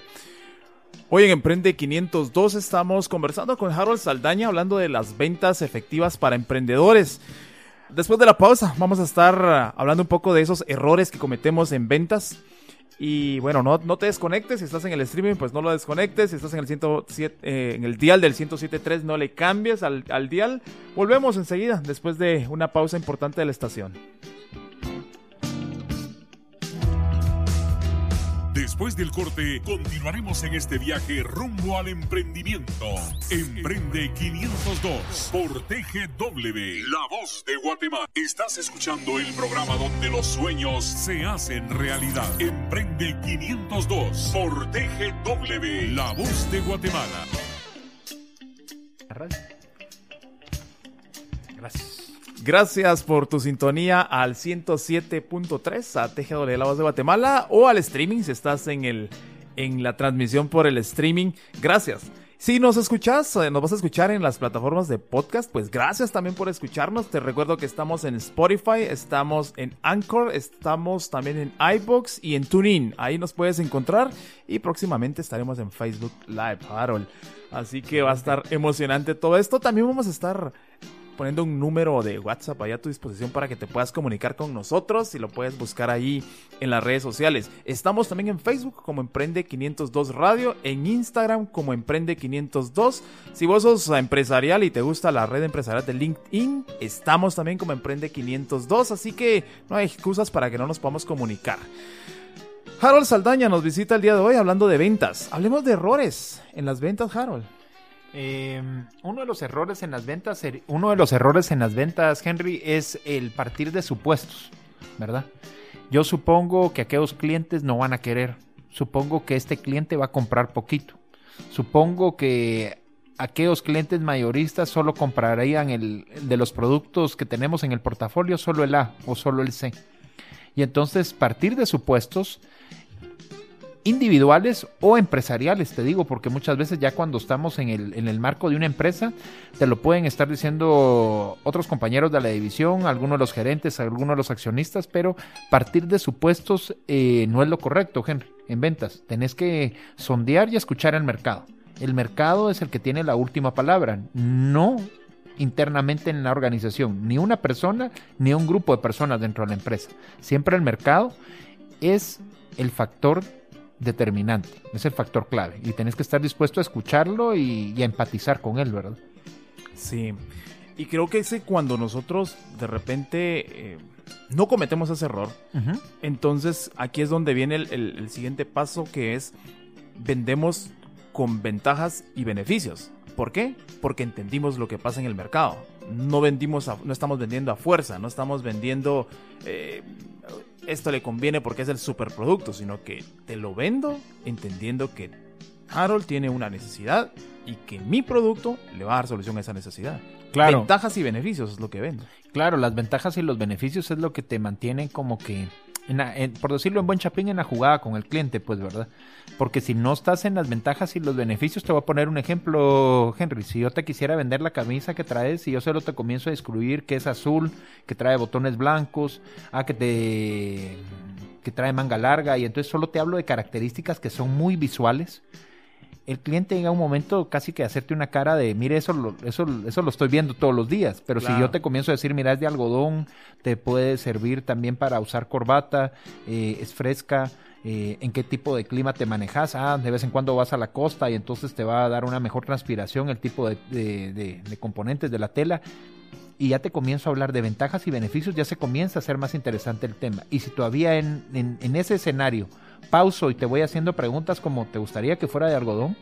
Hoy en Emprende 502 estamos conversando con Harold Saldaña hablando de las ventas efectivas para emprendedores. Después de la pausa vamos a estar ah, hablando un poco de esos errores que cometemos en ventas. Y bueno, no, no te desconectes, si estás en el streaming pues no lo desconectes, si estás en el, 107, eh, en el dial del 107.3 no le cambies al, al dial. Volvemos enseguida después de una pausa importante de la estación. Después del corte, continuaremos en este viaje rumbo al emprendimiento. Emprende 502 por TGW, La Voz de Guatemala. Estás escuchando el programa donde los sueños se hacen realidad. Emprende 502 por TGW, La Voz de Guatemala. Gracias. Gracias por tu sintonía al 107.3 a TGW La Voz de Guatemala o al streaming si estás en, el, en la transmisión por el streaming. Gracias. Si nos escuchas, eh, nos vas a escuchar en las plataformas de podcast, pues gracias también por escucharnos. Te recuerdo que estamos en Spotify, estamos en Anchor, estamos también en iBox y en TuneIn. Ahí nos puedes encontrar y próximamente estaremos en Facebook Live, Harold. Así que va a estar emocionante todo esto. También vamos a estar poniendo un número de WhatsApp ahí a tu disposición para que te puedas comunicar con nosotros y lo puedes buscar ahí en las redes sociales. Estamos también en Facebook como Emprende 502 Radio, en Instagram como Emprende 502. Si vos sos empresarial y te gusta la red empresarial de LinkedIn, estamos también como Emprende 502, así que no hay excusas para que no nos podamos comunicar. Harold Saldaña nos visita el día de hoy hablando de ventas. Hablemos de errores en las ventas, Harold. Eh, uno de los errores en las ventas, uno de los errores en las ventas, Henry, es el partir de supuestos, ¿verdad? Yo supongo que aquellos clientes no van a querer. Supongo que este cliente va a comprar poquito. Supongo que aquellos clientes mayoristas solo comprarían el de los productos que tenemos en el portafolio, solo el A o solo el C. Y entonces partir de supuestos individuales o empresariales, te digo, porque muchas veces ya cuando estamos en el, en el marco de una empresa, te lo pueden estar diciendo otros compañeros de la división, algunos de los gerentes, algunos de los accionistas, pero partir de supuestos eh, no es lo correcto, Henry, en ventas. Tenés que sondear y escuchar el mercado. El mercado es el que tiene la última palabra, no internamente en la organización, ni una persona ni un grupo de personas dentro de la empresa. Siempre el mercado es el factor determinante, es el factor clave y tenés que estar dispuesto a escucharlo y, y a empatizar con él, ¿verdad? Sí, y creo que ese cuando nosotros de repente eh, no cometemos ese error, entonces aquí es donde viene el, el- el siguiente paso que es vendemos con ventajas y beneficios. ¿Por qué? Porque entendimos lo que pasa en el mercado. No vendimos, a- no estamos vendiendo a fuerza, no estamos vendiendo eh, esto le conviene porque es el superproducto, sino que te lo vendo entendiendo que Harold tiene una necesidad y que mi producto le va a dar solución a esa necesidad. Claro. Ventajas y beneficios es lo que vendo. Claro, las ventajas y los beneficios es lo que te mantienen como que, en en- por decirlo en buen chapín, en la jugada con el cliente, pues, ¿verdad? Porque si no estás en las ventajas y los beneficios, te voy a poner un ejemplo, Henry. Si yo te quisiera vender la camisa que traes y yo solo te comienzo a descubrir que es azul, que trae botones blancos, ah, que te que trae manga larga y entonces solo te hablo de características que son muy visuales. El cliente llega un momento casi que hacerte una cara de, mire, eso lo, eso, eso lo estoy viendo todos los días, pero si yo te comienzo a decir, mira, es de algodón, te puede servir también para usar corbata, eh, es fresca, eh, en qué tipo de clima te manejas, ah, de vez en cuando vas a la costa y entonces te va a dar una mejor transpiración el tipo de, de- de- de componentes de la tela y ya te comienzo a hablar de ventajas y beneficios, ya se comienza a hacer más interesante el tema. Y si todavía en, en- en ese escenario pauso y te voy haciendo preguntas como, ¿te gustaría que fuera de algodón?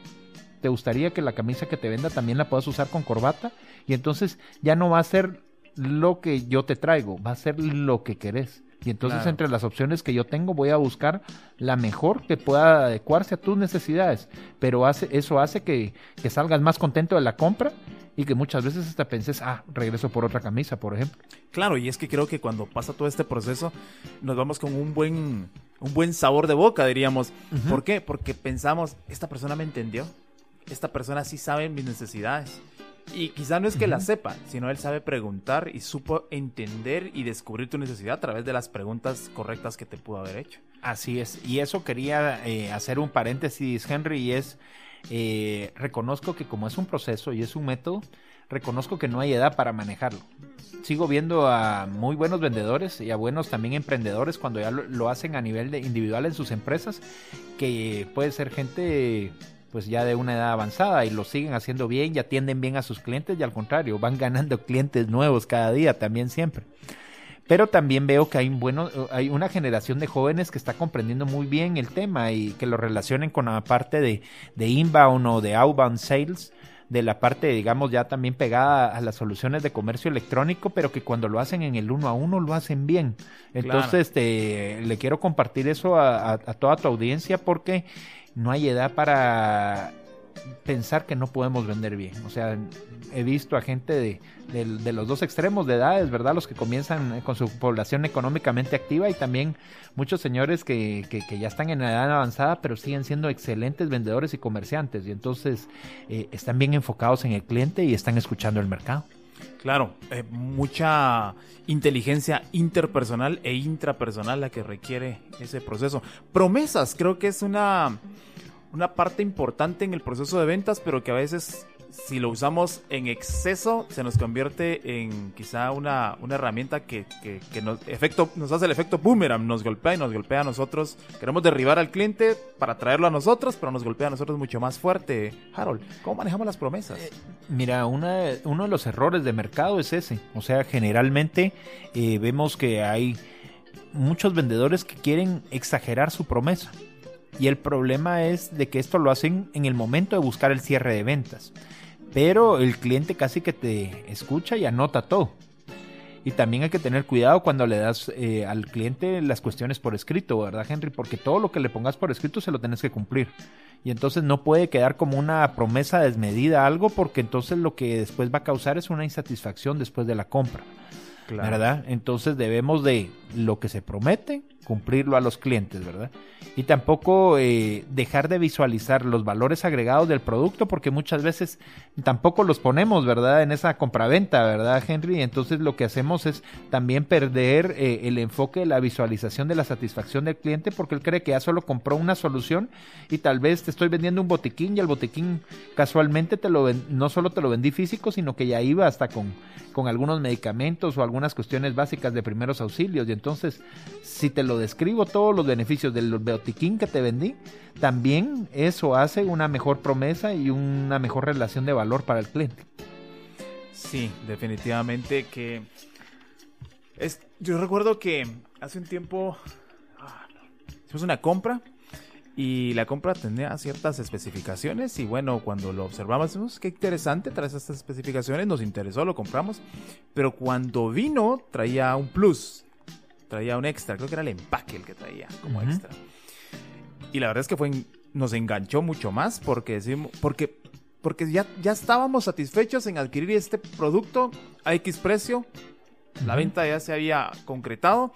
¿Te gustaría que la camisa que te venda también la puedas usar con corbata? Y entonces ya no va a ser lo que yo te traigo, va a ser lo que querés. Y entonces Claro. entre las opciones que yo tengo voy a buscar la mejor que pueda adecuarse a tus necesidades. Pero hace, eso hace que, que salgas más contento de la compra y que muchas veces hasta penses, ah, regreso por otra camisa, por ejemplo. Claro, y es que creo que cuando pasa todo este proceso, nos vamos con un buen, un buen sabor de boca, diríamos. ¿Por qué? Porque pensamos, esta persona me entendió, esta persona sí sabe mis necesidades. Y quizá no es que la sepa, sino él sabe preguntar y supo entender y descubrir tu necesidad a través de las preguntas correctas que te pudo haber hecho. Así es. Y eso quería eh, hacer un paréntesis, Henry, y es eh, reconozco que como es un proceso y es un método, reconozco que no hay edad para manejarlo. Sigo viendo a muy buenos vendedores y a buenos también emprendedores cuando ya lo, lo hacen a nivel de individual en sus empresas, que puede ser gente pues ya de una edad avanzada y lo siguen haciendo bien y atienden bien a sus clientes y al contrario, van ganando clientes nuevos cada día también siempre. Pero también veo que hay, bueno, hay una generación de jóvenes que está comprendiendo muy bien el tema y que lo relacionen con la parte de, de inbound o de outbound sales, de la parte, digamos, ya también pegada a las soluciones de comercio electrónico, pero que cuando lo hacen en el uno a uno lo hacen bien. Entonces, claro. este, le quiero compartir eso a, a, a toda tu audiencia porque no hay edad para pensar que no podemos vender bien. O sea, he visto a gente de, de, los dos extremos de edades, ¿verdad? Los que comienzan con su población económicamente activa y también muchos señores que, que, ya están en edad avanzada, pero siguen siendo excelentes vendedores y comerciantes. Y entonces eh, están bien enfocados en el cliente y están escuchando el mercado. Claro, eh, mucha inteligencia interpersonal e intrapersonal la que requiere ese proceso. Promesas, creo que es una, una parte importante en el proceso de ventas, pero que a veces si lo usamos en exceso se nos convierte en quizá una, una herramienta que, que, nos, efecto, nos hace el efecto boomerang, nos golpea y nos golpea a nosotros. Queremos derribar al cliente para traerlo a nosotros, pero nos golpea a nosotros mucho más fuerte. Harold, ¿cómo manejamos las promesas? Eh, mira, una, uno de los errores de mercado es ese. O sea, generalmente eh, vemos que hay muchos vendedores que quieren exagerar su promesa. Y el problema es de que esto lo hacen en el momento de buscar el cierre de ventas pero el cliente casi que te escucha y anota todo. Y también hay que tener cuidado cuando le das eh, al cliente las cuestiones por escrito, ¿verdad, Henry? Porque todo lo que le pongas por escrito se lo tienes que cumplir. Y entonces no puede quedar como una promesa desmedida algo, porque entonces lo que después va a causar es una insatisfacción después de la compra. Claro. ¿Verdad? Entonces debemos de lo que se promete, cumplirlo a los clientes, ¿verdad? Y tampoco eh, dejar de visualizar los valores agregados del producto porque muchas veces tampoco los ponemos, ¿verdad? En esa compraventa, ¿verdad, Henry? Entonces lo que hacemos es también perder eh, el enfoque de la visualización de la satisfacción del cliente porque él cree que ya solo compró una solución y tal vez te estoy vendiendo un botiquín y el botiquín casualmente te lo ven, no solo te lo vendí físico, sino que ya iba hasta con, con algunos medicamentos o algunas cuestiones básicas de primeros auxilios y entonces si te lo describo todos los beneficios del botiquín que te vendí, también eso hace una mejor promesa y una mejor relación de valor para el cliente. Sí, definitivamente que es, yo recuerdo que hace un tiempo ah, hicimos una compra y la compra tenía ciertas especificaciones y bueno, cuando lo observamos, vimos qué interesante, trae estas especificaciones, nos interesó, lo compramos, pero cuando vino traía un plus, traía un extra, creo que era el empaque el que traía como uh -huh. extra. Y la verdad es que fue nos enganchó mucho más porque decimos porque porque ya ya estábamos satisfechos en adquirir este producto a X precio. Uh -huh. La venta ya se había concretado,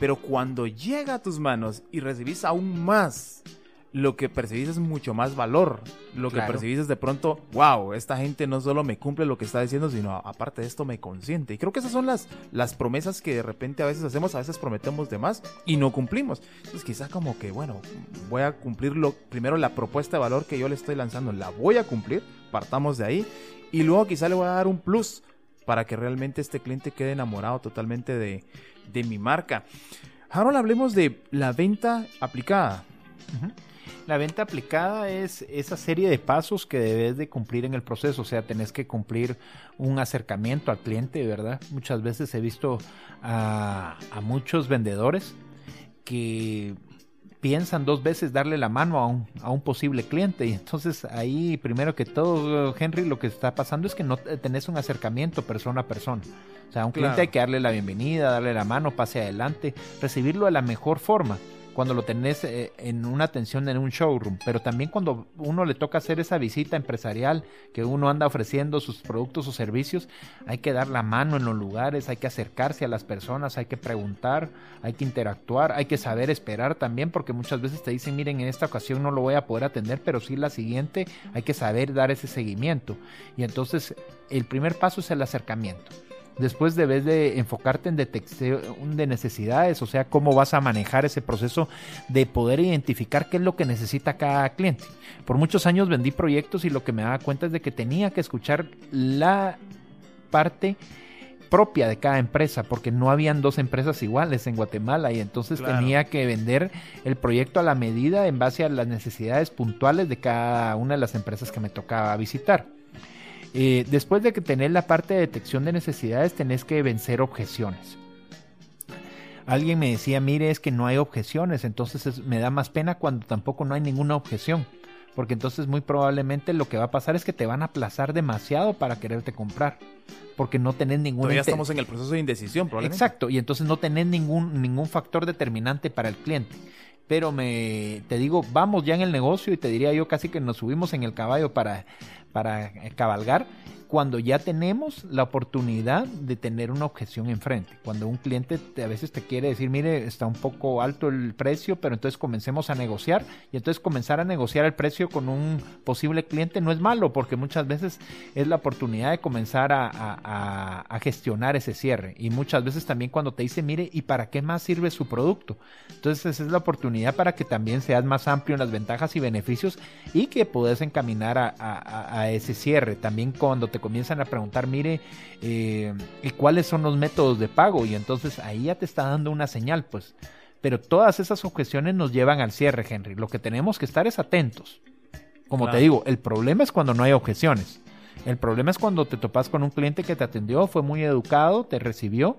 pero cuando llega a tus manos y recibís aún más lo que percibís es mucho más valor. Lo claro. que percibís es de pronto, wow, esta gente no solo me cumple lo que está diciendo, sino aparte de esto me consiente. Y creo que esas son las, las promesas que de repente a veces hacemos, a veces prometemos de más y no cumplimos. Entonces quizá como que, bueno, voy a cumplir lo, primero la propuesta de valor que yo le estoy lanzando, la voy a cumplir, partamos de ahí, y luego quizá le voy a dar un plus para que realmente este cliente quede enamorado totalmente de, de mi marca. Ahora hablemos de la venta aplicada. Uh -huh. La venta aplicada es esa serie de pasos que debes de cumplir en el proceso, o sea, tenés que cumplir un acercamiento al cliente, ¿verdad? Muchas veces he visto a, a muchos vendedores que piensan dos veces darle la mano a un, a un, posible cliente y entonces ahí primero que todo Henry lo que está pasando es que no tenés un acercamiento persona a persona o sea a un cliente claro. hay que darle la bienvenida darle la mano pase adelante recibirlo de la mejor forma cuando lo tenés eh, en una atención en un showroom, pero también cuando uno le toca hacer esa visita empresarial que uno anda ofreciendo sus productos o servicios, hay que dar la mano en los lugares, hay que acercarse a las personas, hay que preguntar, hay que interactuar, hay que saber esperar también, porque muchas veces te dicen, miren, en esta ocasión no lo voy a poder atender, pero sí la siguiente hay que saber dar ese seguimiento. Y entonces el primer paso es el acercamiento Después debes de enfocarte en detección de necesidades, o sea, cómo vas a manejar ese proceso de poder identificar qué es lo que necesita cada cliente. Por muchos años vendí proyectos y lo que me daba cuenta es de que tenía que escuchar la parte propia de cada empresa, porque no habían dos empresas iguales en Guatemala y entonces Claro. tenía que vender el proyecto a la medida en base a las necesidades puntuales de cada una de las empresas que me tocaba visitar. Eh, después de que tenés la parte de detección de necesidades, tenés que vencer objeciones. Alguien me decía, mire, es que no hay objeciones, entonces es- me da más pena cuando tampoco no hay ninguna objeción, porque entonces muy probablemente lo que va a pasar es que te van a aplazar demasiado para quererte comprar, porque no tenés ninguna Todavía estamos en el proceso de indecisión, probablemente. Exacto, y entonces no tenés ningún, ningún factor determinante para el cliente. Pero me te digo, vamos ya en el negocio y te diría yo casi que nos subimos en el caballo para, para cabalgar cuando ya tenemos la oportunidad de tener una objeción enfrente. Cuando un cliente te- a veces te quiere decir, mire, está un poco alto el precio, pero entonces comencemos a negociar y entonces comenzar a negociar el precio con un posible cliente no es malo porque muchas veces es la oportunidad de comenzar a, gestionar ese cierre y muchas veces también cuando te dice, mire, ¿y para qué más sirve su producto? Entonces esa es la oportunidad para que también seas más amplio en las ventajas y beneficios y que puedas encaminar a- a ese cierre. También cuando te comienzan a preguntar, mire, eh, ¿y cuáles son los métodos de pago? Y entonces ahí ya te está dando una señal, pues. Pero todas esas objeciones nos llevan al cierre, Henry. Lo que tenemos que estar es atentos. Como Claro. te digo, el problema es cuando no hay objeciones. El problema es cuando te topas con un cliente que te atendió, fue muy educado, te recibió,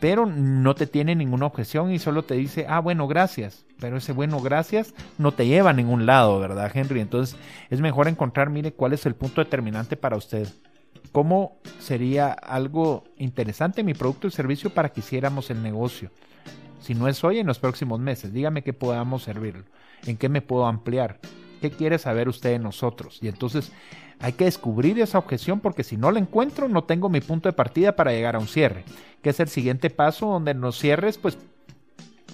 pero no te tiene ninguna objeción y solo te dice, ah, bueno, gracias. Pero ese bueno, gracias no te lleva a ningún lado, ¿verdad, Henry? Entonces es mejor encontrar, mire, cuál es el punto determinante para usted. ¿Cómo sería algo interesante mi producto y servicio para que hiciéramos el negocio? Si no es hoy, en los próximos meses. Dígame qué podamos servirlo. ¿En qué me puedo ampliar? ¿Qué quiere saber usted de nosotros? Y entonces hay que descubrir esa objeción porque si no la encuentro, no tengo mi punto de partida para llegar a un cierre. Que es el siguiente paso donde en los cierres, pues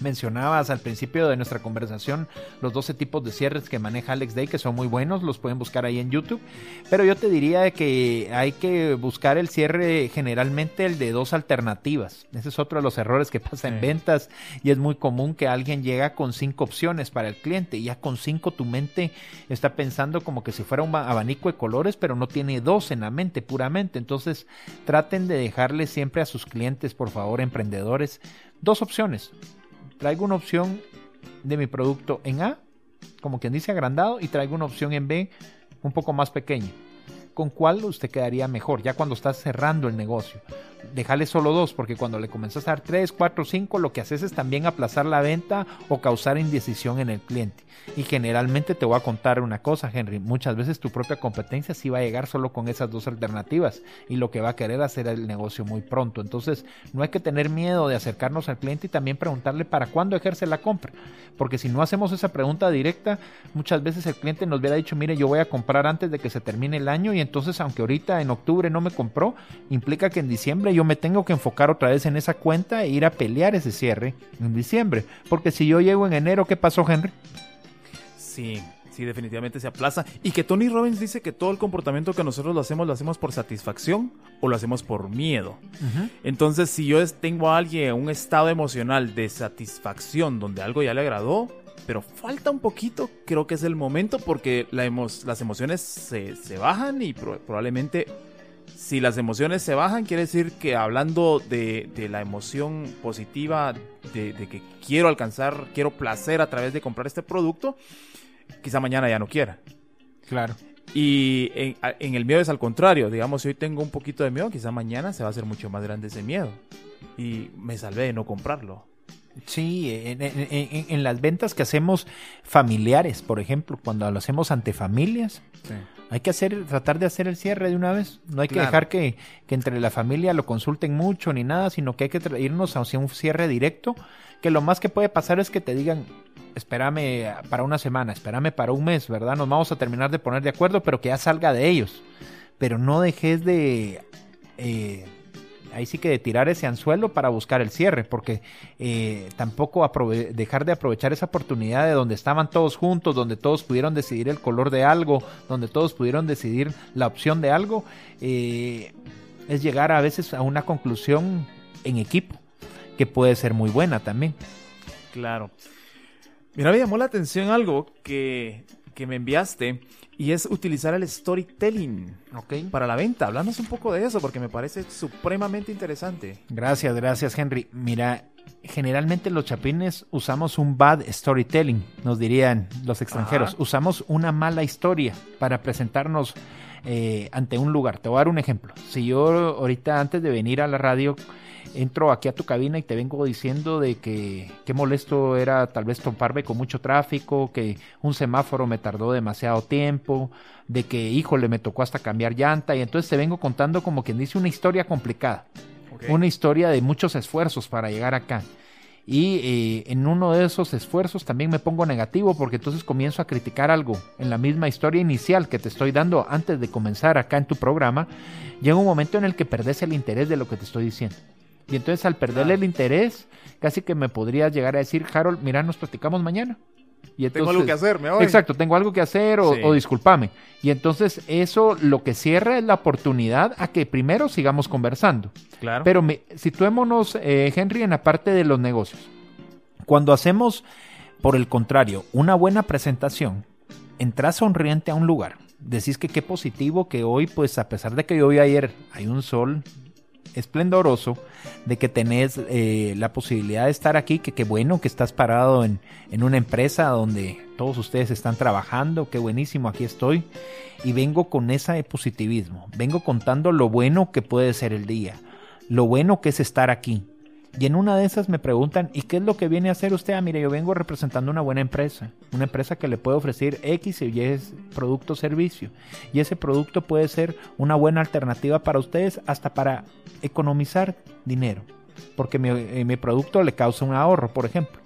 mencionabas al principio de nuestra conversación los 12 tipos de cierres que maneja Alex Day, que son muy buenos, los pueden buscar ahí en YouTube. Pero yo te diría que hay que buscar el cierre generalmente el de dos alternativas. Ese es otro de los errores que pasa en Sí. ventas y es muy común que alguien llega con cinco opciones para el cliente y ya con cinco tu mente está pensando como que si fuera un abanico de colores, pero no tiene dos en la mente puramente. Entonces traten de dejarle siempre a sus clientes, por favor, emprendedores, dos opciones. Traigo una opción de mi producto en A, como quien dice agrandado, y traigo una opción en B un poco más pequeña. ¿Con cuál usted quedaría mejor? Ya cuando estás cerrando el negocio. Déjale solo dos, porque cuando le comienzas a dar tres, cuatro, cinco, lo que haces es también aplazar la venta o causar indecisión en el cliente. Y generalmente te voy a contar una cosa, Henry. Muchas veces tu propia competencia sí va a llegar solo con esas dos alternativas y lo que va a querer hacer el negocio muy pronto. Entonces, no hay que tener miedo de acercarnos al cliente y también preguntarle para cuándo ejerce la compra. Porque si no hacemos esa pregunta directa, muchas veces el cliente nos hubiera dicho, mire, yo voy a comprar antes de que se termine el año y entonces, aunque ahorita en octubre no me compró, implica que en diciembre yo me tengo que enfocar otra vez en esa cuenta e ir a pelear ese cierre en diciembre. Porque si yo llego en enero, ¿qué pasó, Henry? Sí, sí, definitivamente se aplaza. Y que Tony Robbins dice que todo el comportamiento que nosotros lo hacemos, lo hacemos por satisfacción o lo hacemos por miedo. Entonces, si yo tengo a alguien en un estado emocional de satisfacción donde algo ya le agradó, pero falta un poquito, creo que es el momento porque la emo- las emociones se, se bajan y pro- probablemente si las emociones se bajan, quiere decir que hablando de, de la emoción positiva, de, de que quiero alcanzar, quiero placer a través de comprar este producto, quizá mañana ya no quiera. Claro. Y en, el miedo es al contrario, digamos, si hoy tengo un poquito de miedo, quizá mañana se va a hacer mucho más grande ese miedo. Y me salvé de no comprarlo. Sí, en, en- las ventas que hacemos familiares, por ejemplo, cuando lo hacemos ante familias, hay que hacer, tratar de hacer el cierre de una vez. No hay que dejar que, que entre la familia lo consulten mucho ni nada, sino que hay que irnos hacia un cierre directo. Que lo más que puede pasar es que te digan, espérame para una semana, espérame para un mes, ¿verdad? Nos vamos a terminar de poner de acuerdo, pero que ya salga de ellos. Pero no dejes de. eh, ahí sí que de tirar ese anzuelo para buscar el cierre, porque eh, tampoco dejar de aprovechar esa oportunidad de donde estaban todos juntos, donde todos pudieron decidir el color de algo, donde todos pudieron decidir la opción de algo, eh, es llegar a veces a una conclusión en equipo, que puede ser muy buena también. Claro. Mira, me llamó la atención algo que, que me enviaste y es utilizar el storytelling Ok. para la venta. Háblanos un poco de eso porque me parece supremamente interesante. Gracias, gracias Henry. Mira, generalmente los chapines usamos un bad storytelling, nos dirían los extranjeros. Ajá. Usamos una mala historia para presentarnos eh, ante un lugar. Te voy a dar un ejemplo. Si yo ahorita antes de venir a la radio entro aquí a tu cabina y te vengo diciendo de que qué molesto era tal vez toparme con mucho tráfico, que un semáforo me tardó demasiado tiempo, de que híjole me tocó hasta cambiar llanta y entonces te vengo contando como quien dice una historia complicada una historia de muchos esfuerzos para llegar acá. Y eh, en uno de esos esfuerzos también me pongo negativo porque entonces comienzo a criticar algo en la misma historia inicial que te estoy dando antes de comenzar acá en tu programa. Llega un momento en el que perdes el interés de lo que te estoy diciendo. Y entonces al perderle el interés, casi que me podrías llegar a decir, Harold, mira, nos platicamos mañana. Y Tengo algo que hacer, me voy. Exacto, tengo algo que hacer o, Sí. o discúlpame. Y entonces eso lo que cierra es la oportunidad a que primero sigamos conversando. Claro. Pero me- situémonos, eh, Henry, en la parte de los negocios. Cuando hacemos, por el contrario, una buena presentación, entras sonriente a un lugar, decís que qué positivo que hoy, pues a pesar de que yo vi ayer, hay un sol esplendoroso, de que tenés eh, la posibilidad de estar aquí, que qué bueno que estás parado en, en una empresa donde todos ustedes están trabajando, qué buenísimo, aquí estoy. Y vengo con ese positivismo, vengo contando lo bueno que puede ser el día, lo bueno que es estar aquí. Y en una de esas me preguntan, ¿y qué es lo que viene a hacer usted? Ah, mire, yo vengo representando una buena empresa, una empresa que le puede ofrecer X y Y producto o servicio. Y ese producto puede ser una buena alternativa para ustedes hasta para economizar dinero. Porque mi, eh, mi producto le causa un ahorro, por ejemplo.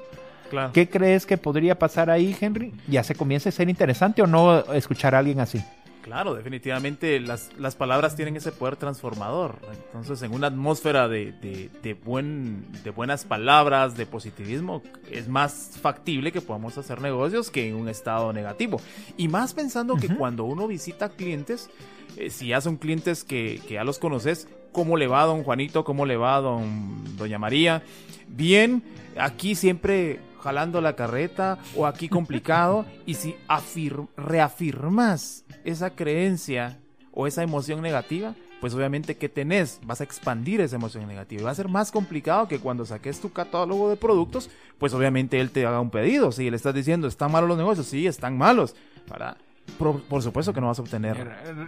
claro. ¿Qué crees que podría pasar ahí, Henry? ¿Ya se comienza a ser interesante o no escuchar a alguien así? Claro, definitivamente las, las palabras tienen ese poder transformador. Entonces, en una atmósfera de, de, de buen, de buenas palabras, de positivismo, es más factible que podamos hacer negocios que en un estado negativo. Y más pensando que cuando uno visita clientes, eh, si ya son clientes que, que ya los conoces, ¿cómo le va a don Juanito? ¿Cómo le va a don, doña María? Bien, aquí siempre jalando la carreta o aquí complicado. y si afir- reafirmas esa creencia o esa emoción negativa, pues obviamente que tenés, vas a expandir esa emoción negativa. Y va a ser más complicado que cuando saques tu catálogo de productos, pues obviamente él te haga un pedido. Si le estás diciendo, están malos los negocios, sí, están malos. Para, por, por supuesto que no vas a obtener.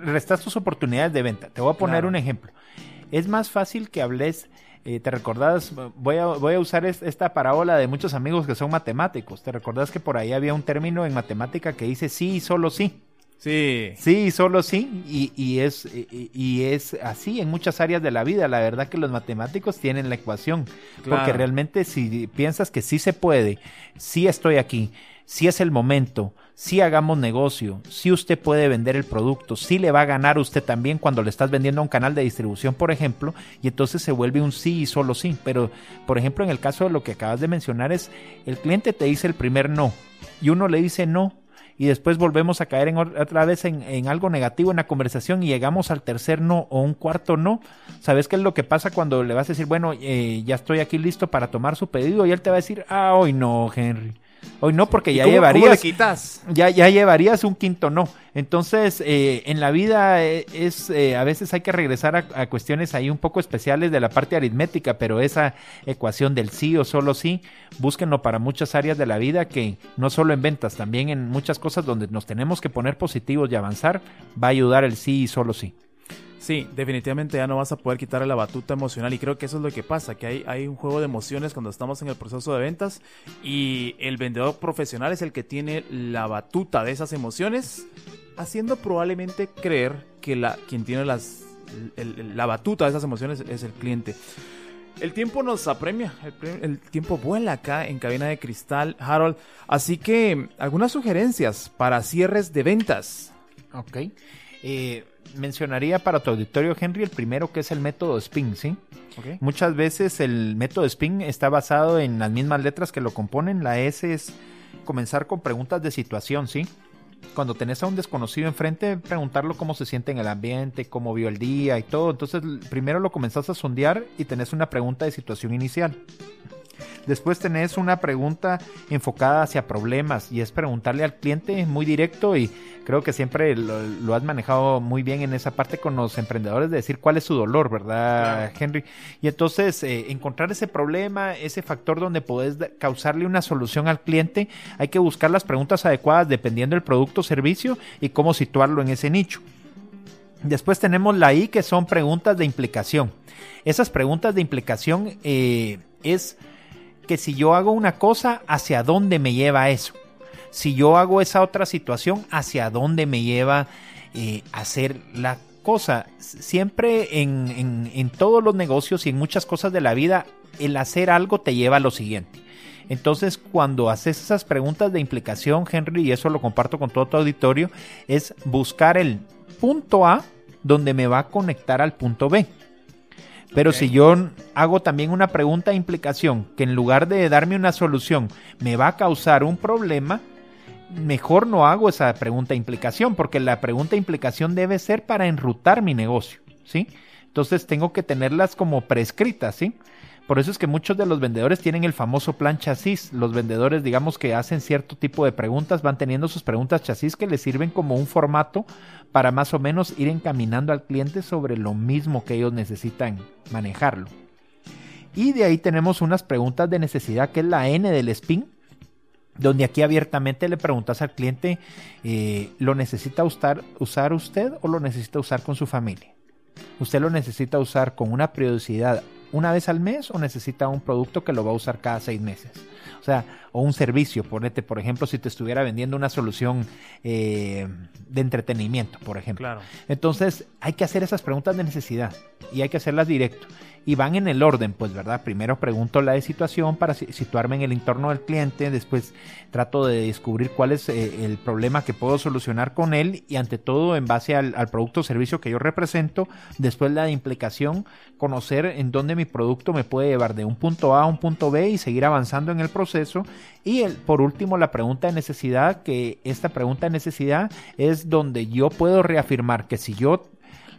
Restas tus oportunidades de venta. Te voy a poner Claro. un ejemplo. Es más fácil que hables, eh, te recordás, voy a, voy a usar es- esta parábola de muchos amigos que son matemáticos. ¿Te recordás que por ahí había un término en matemática que dice sí y solo sí? Sí, Sí, y solo sí, y, y es, y, y es así en muchas áreas de la vida. La verdad que los matemáticos tienen la ecuación, porque realmente si piensas que sí se puede, sí estoy aquí, sí es el momento, sí hagamos negocio, sí usted puede vender el producto, sí le va a ganar usted también cuando le estás vendiendo a un canal de distribución, por ejemplo, y entonces se vuelve un sí y solo sí. Pero, por ejemplo, en el caso de lo que acabas de mencionar es, el cliente te dice el primer no, y uno le dice no, y después volvemos a caer en otra vez en, en algo negativo en la conversación y llegamos al tercer no o un cuarto no. ¿Sabes qué es lo que pasa cuando le vas a decir, bueno, eh, ya estoy aquí listo para tomar su pedido? Y él te va a decir, ah, hoy no, Henry. Hoy no, porque ¿Y ya cómo- cómo llevarías le quitas? ya, ya llevarías un quinto no. Entonces, eh, en la vida eh, es eh, a veces hay que regresar a, a cuestiones ahí un poco especiales de la parte aritmética, pero esa ecuación del sí o solo sí, búsquenlo para muchas áreas de la vida que no solo en ventas, también en muchas cosas donde nos tenemos que poner positivos y avanzar, va a ayudar el sí y solo sí. Sí, definitivamente ya no vas a poder quitarle la batuta emocional y creo que eso es lo que pasa, que hay, hay un juego de emociones cuando estamos en el proceso de ventas y el vendedor profesional es el que tiene la batuta de esas emociones, haciendo probablemente creer que la, quien tiene las, la batuta de esas emociones es el cliente. El tiempo nos apremia, el, el tiempo vuela acá en cabina de cristal, Harold. Así que, algunas sugerencias para cierres de ventas. Ok. Eh, mencionaría para tu auditorio, Henry, el primero que es el método SPIN, ¿sí? ¿ok? Muchas veces el método SPIN está basado en las mismas letras que lo componen. La S es comenzar con preguntas de situación, ¿sí? cuando tenés a un desconocido enfrente, preguntarlo cómo se siente en el ambiente, cómo vio el día y todo. Entonces, primero lo comenzás a sondear y tenés una pregunta de situación inicial. Después tenés una pregunta enfocada hacia problemas y es preguntarle al cliente muy directo y creo que siempre lo, has manejado muy bien en esa parte con los emprendedores de decir cuál es su dolor, ¿verdad, Henry? Y entonces eh, encontrar ese problema, ese factor donde podés causarle una solución al cliente, hay que buscar las preguntas adecuadas dependiendo del producto o servicio y cómo situarlo en ese nicho. Después tenemos la I, que son preguntas de implicación. Esas preguntas de implicación eh, es que si yo hago una cosa, ¿hacia dónde me lleva eso? Si yo hago esa otra situación, ¿hacia dónde me lleva eh, hacer la cosa? Siempre en, en todos los negocios y en muchas cosas de la vida, el hacer algo te lleva a lo siguiente. Entonces, cuando haces esas preguntas de implicación, Henry, y eso lo comparto con todo tu auditorio, es buscar el punto A donde me va a conectar al punto B. Pero si yo hago también una pregunta de implicación que en lugar de darme una solución me va a causar un problema, mejor no hago esa pregunta de implicación, porque la pregunta de implicación debe ser para enrutar mi negocio, ¿sí? Entonces tengo que tenerlas como prescritas, ¿sí? Por eso es que muchos de los vendedores tienen el famoso plan chasis. Los vendedores, digamos que hacen cierto tipo de preguntas, van teniendo sus preguntas chasis que les sirven como un formato para más o menos ir encaminando al cliente sobre lo mismo que ellos necesitan manejarlo. Y de ahí tenemos unas preguntas de necesidad que es la N del spin, donde aquí abiertamente le preguntas al cliente, eh, ¿lo necesita usar, usar usted o lo necesita usar con su familia? ¿Usted lo necesita usar con una periodicidad una vez al mes o necesita un producto que lo va a usar cada seis meses. O sea, o un servicio, ponete, por ejemplo, si te estuviera vendiendo una solución eh, de entretenimiento, por ejemplo. Claro. Entonces, hay que hacer esas preguntas de necesidad y hay que hacerlas directo y van en el orden, pues, ¿verdad? Primero pregunto la de situación para situarme en el entorno del cliente, después trato de descubrir cuál es eh, el problema que puedo solucionar con él y ante todo en base al, producto o servicio que yo represento, después la de implicación, conocer en dónde mi producto me puede llevar de un punto A a un punto B y seguir avanzando en el proceso y el, por último la pregunta de necesidad, que esta pregunta de necesidad es donde yo puedo reafirmar que si yo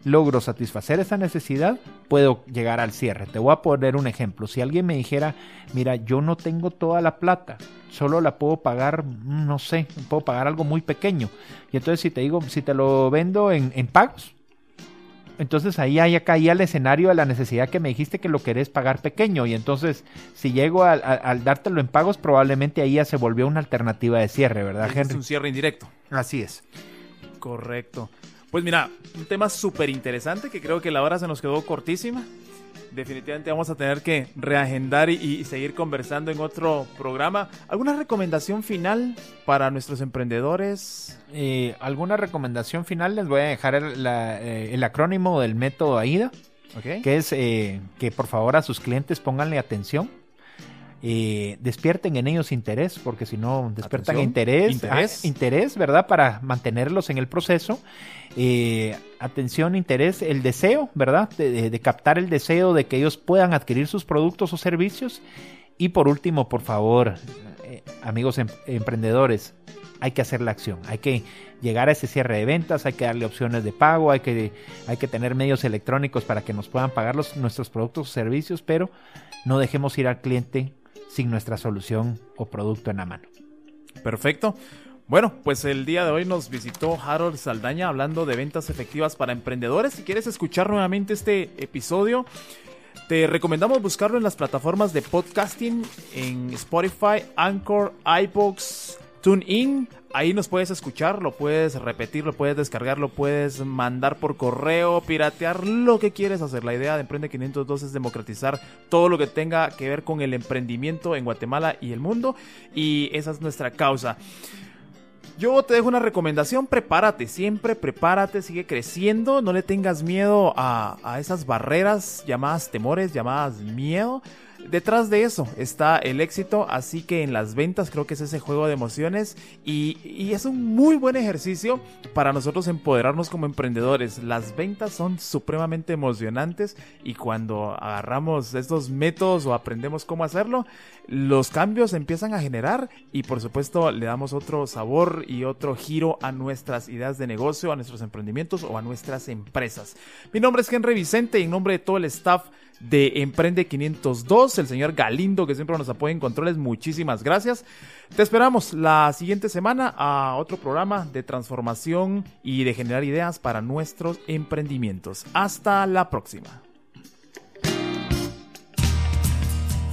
logro satisfacer esa necesidad, puedo llegar al cierre. Te voy a poner un ejemplo. Si alguien me dijera, mira, yo no tengo toda la plata, solo la puedo pagar, no sé, puedo pagar algo muy pequeño. Y entonces si te digo, si te lo vendo en, pagos, entonces ahí ya el escenario de la necesidad que me dijiste que lo querés pagar pequeño. Y entonces, si llego al dártelo en pagos, probablemente ahí ya se volvió una alternativa de cierre, ¿verdad, Henry? Es un cierre indirecto. Así es. Correcto. Pues mira, un tema súper interesante que creo que la hora se nos quedó cortísima. Definitivamente vamos a tener que reagendar y, seguir conversando en otro programa. ¿Alguna recomendación final para nuestros emprendedores? Eh, ¿Alguna recomendación final? Les voy a dejar el, eh, acrónimo del método AIDA, que es eh, que por favor a sus clientes pónganle atención eh, despierten en ellos interés, porque si no despiertan interés, interés, ah, interés, ¿verdad? Para mantenerlos en el proceso. Eh, atención, interés, el deseo, ¿verdad? De, captar el deseo de que ellos puedan adquirir sus productos o servicios. Y por último, por favor, eh, amigos em, emprendedores, hay que hacer la acción, hay que llegar a ese cierre de ventas, hay que darle opciones de pago, hay que, hay que tener medios electrónicos para que nos puedan pagar los, nuestros productos o servicios, pero no dejemos ir al cliente sin nuestra solución o producto en la mano. Perfecto. Bueno, pues el día de hoy nos visitó Harold Saldaña hablando de ventas efectivas para emprendedores. Si quieres escuchar nuevamente este episodio, te recomendamos buscarlo en las plataformas de podcasting, en Spotify, Anchor, iBox, TuneIn, Ahí nos puedes escuchar, lo puedes repetir, lo puedes descargar, lo puedes mandar por correo, piratear, lo que quieres hacer. La idea de Emprende 502 es democratizar todo lo que tenga que ver con el emprendimiento en Guatemala y el mundo. Y esa es nuestra causa. Yo te dejo una recomendación, prepárate, siempre prepárate, sigue creciendo, no le tengas miedo a, a esas barreras llamadas temores, llamadas miedo detrás de eso está el éxito, así que en las ventas creo que es ese juego de emociones y, es un muy buen ejercicio para nosotros empoderarnos como emprendedores. Las ventas son supremamente emocionantes y cuando agarramos estos métodos o aprendemos cómo hacerlo, los cambios empiezan a generar y por supuesto le damos otro sabor y otro giro a nuestras ideas de negocio, a nuestros emprendimientos o a nuestras empresas. Mi nombre es Henry Vicente y en nombre de todo el staff de Emprende 502, el señor Galindo que siempre nos apoya en controles, muchísimas gracias. Te esperamos la siguiente semana a otro programa de transformación y de generar ideas para nuestros emprendimientos. Hasta la próxima.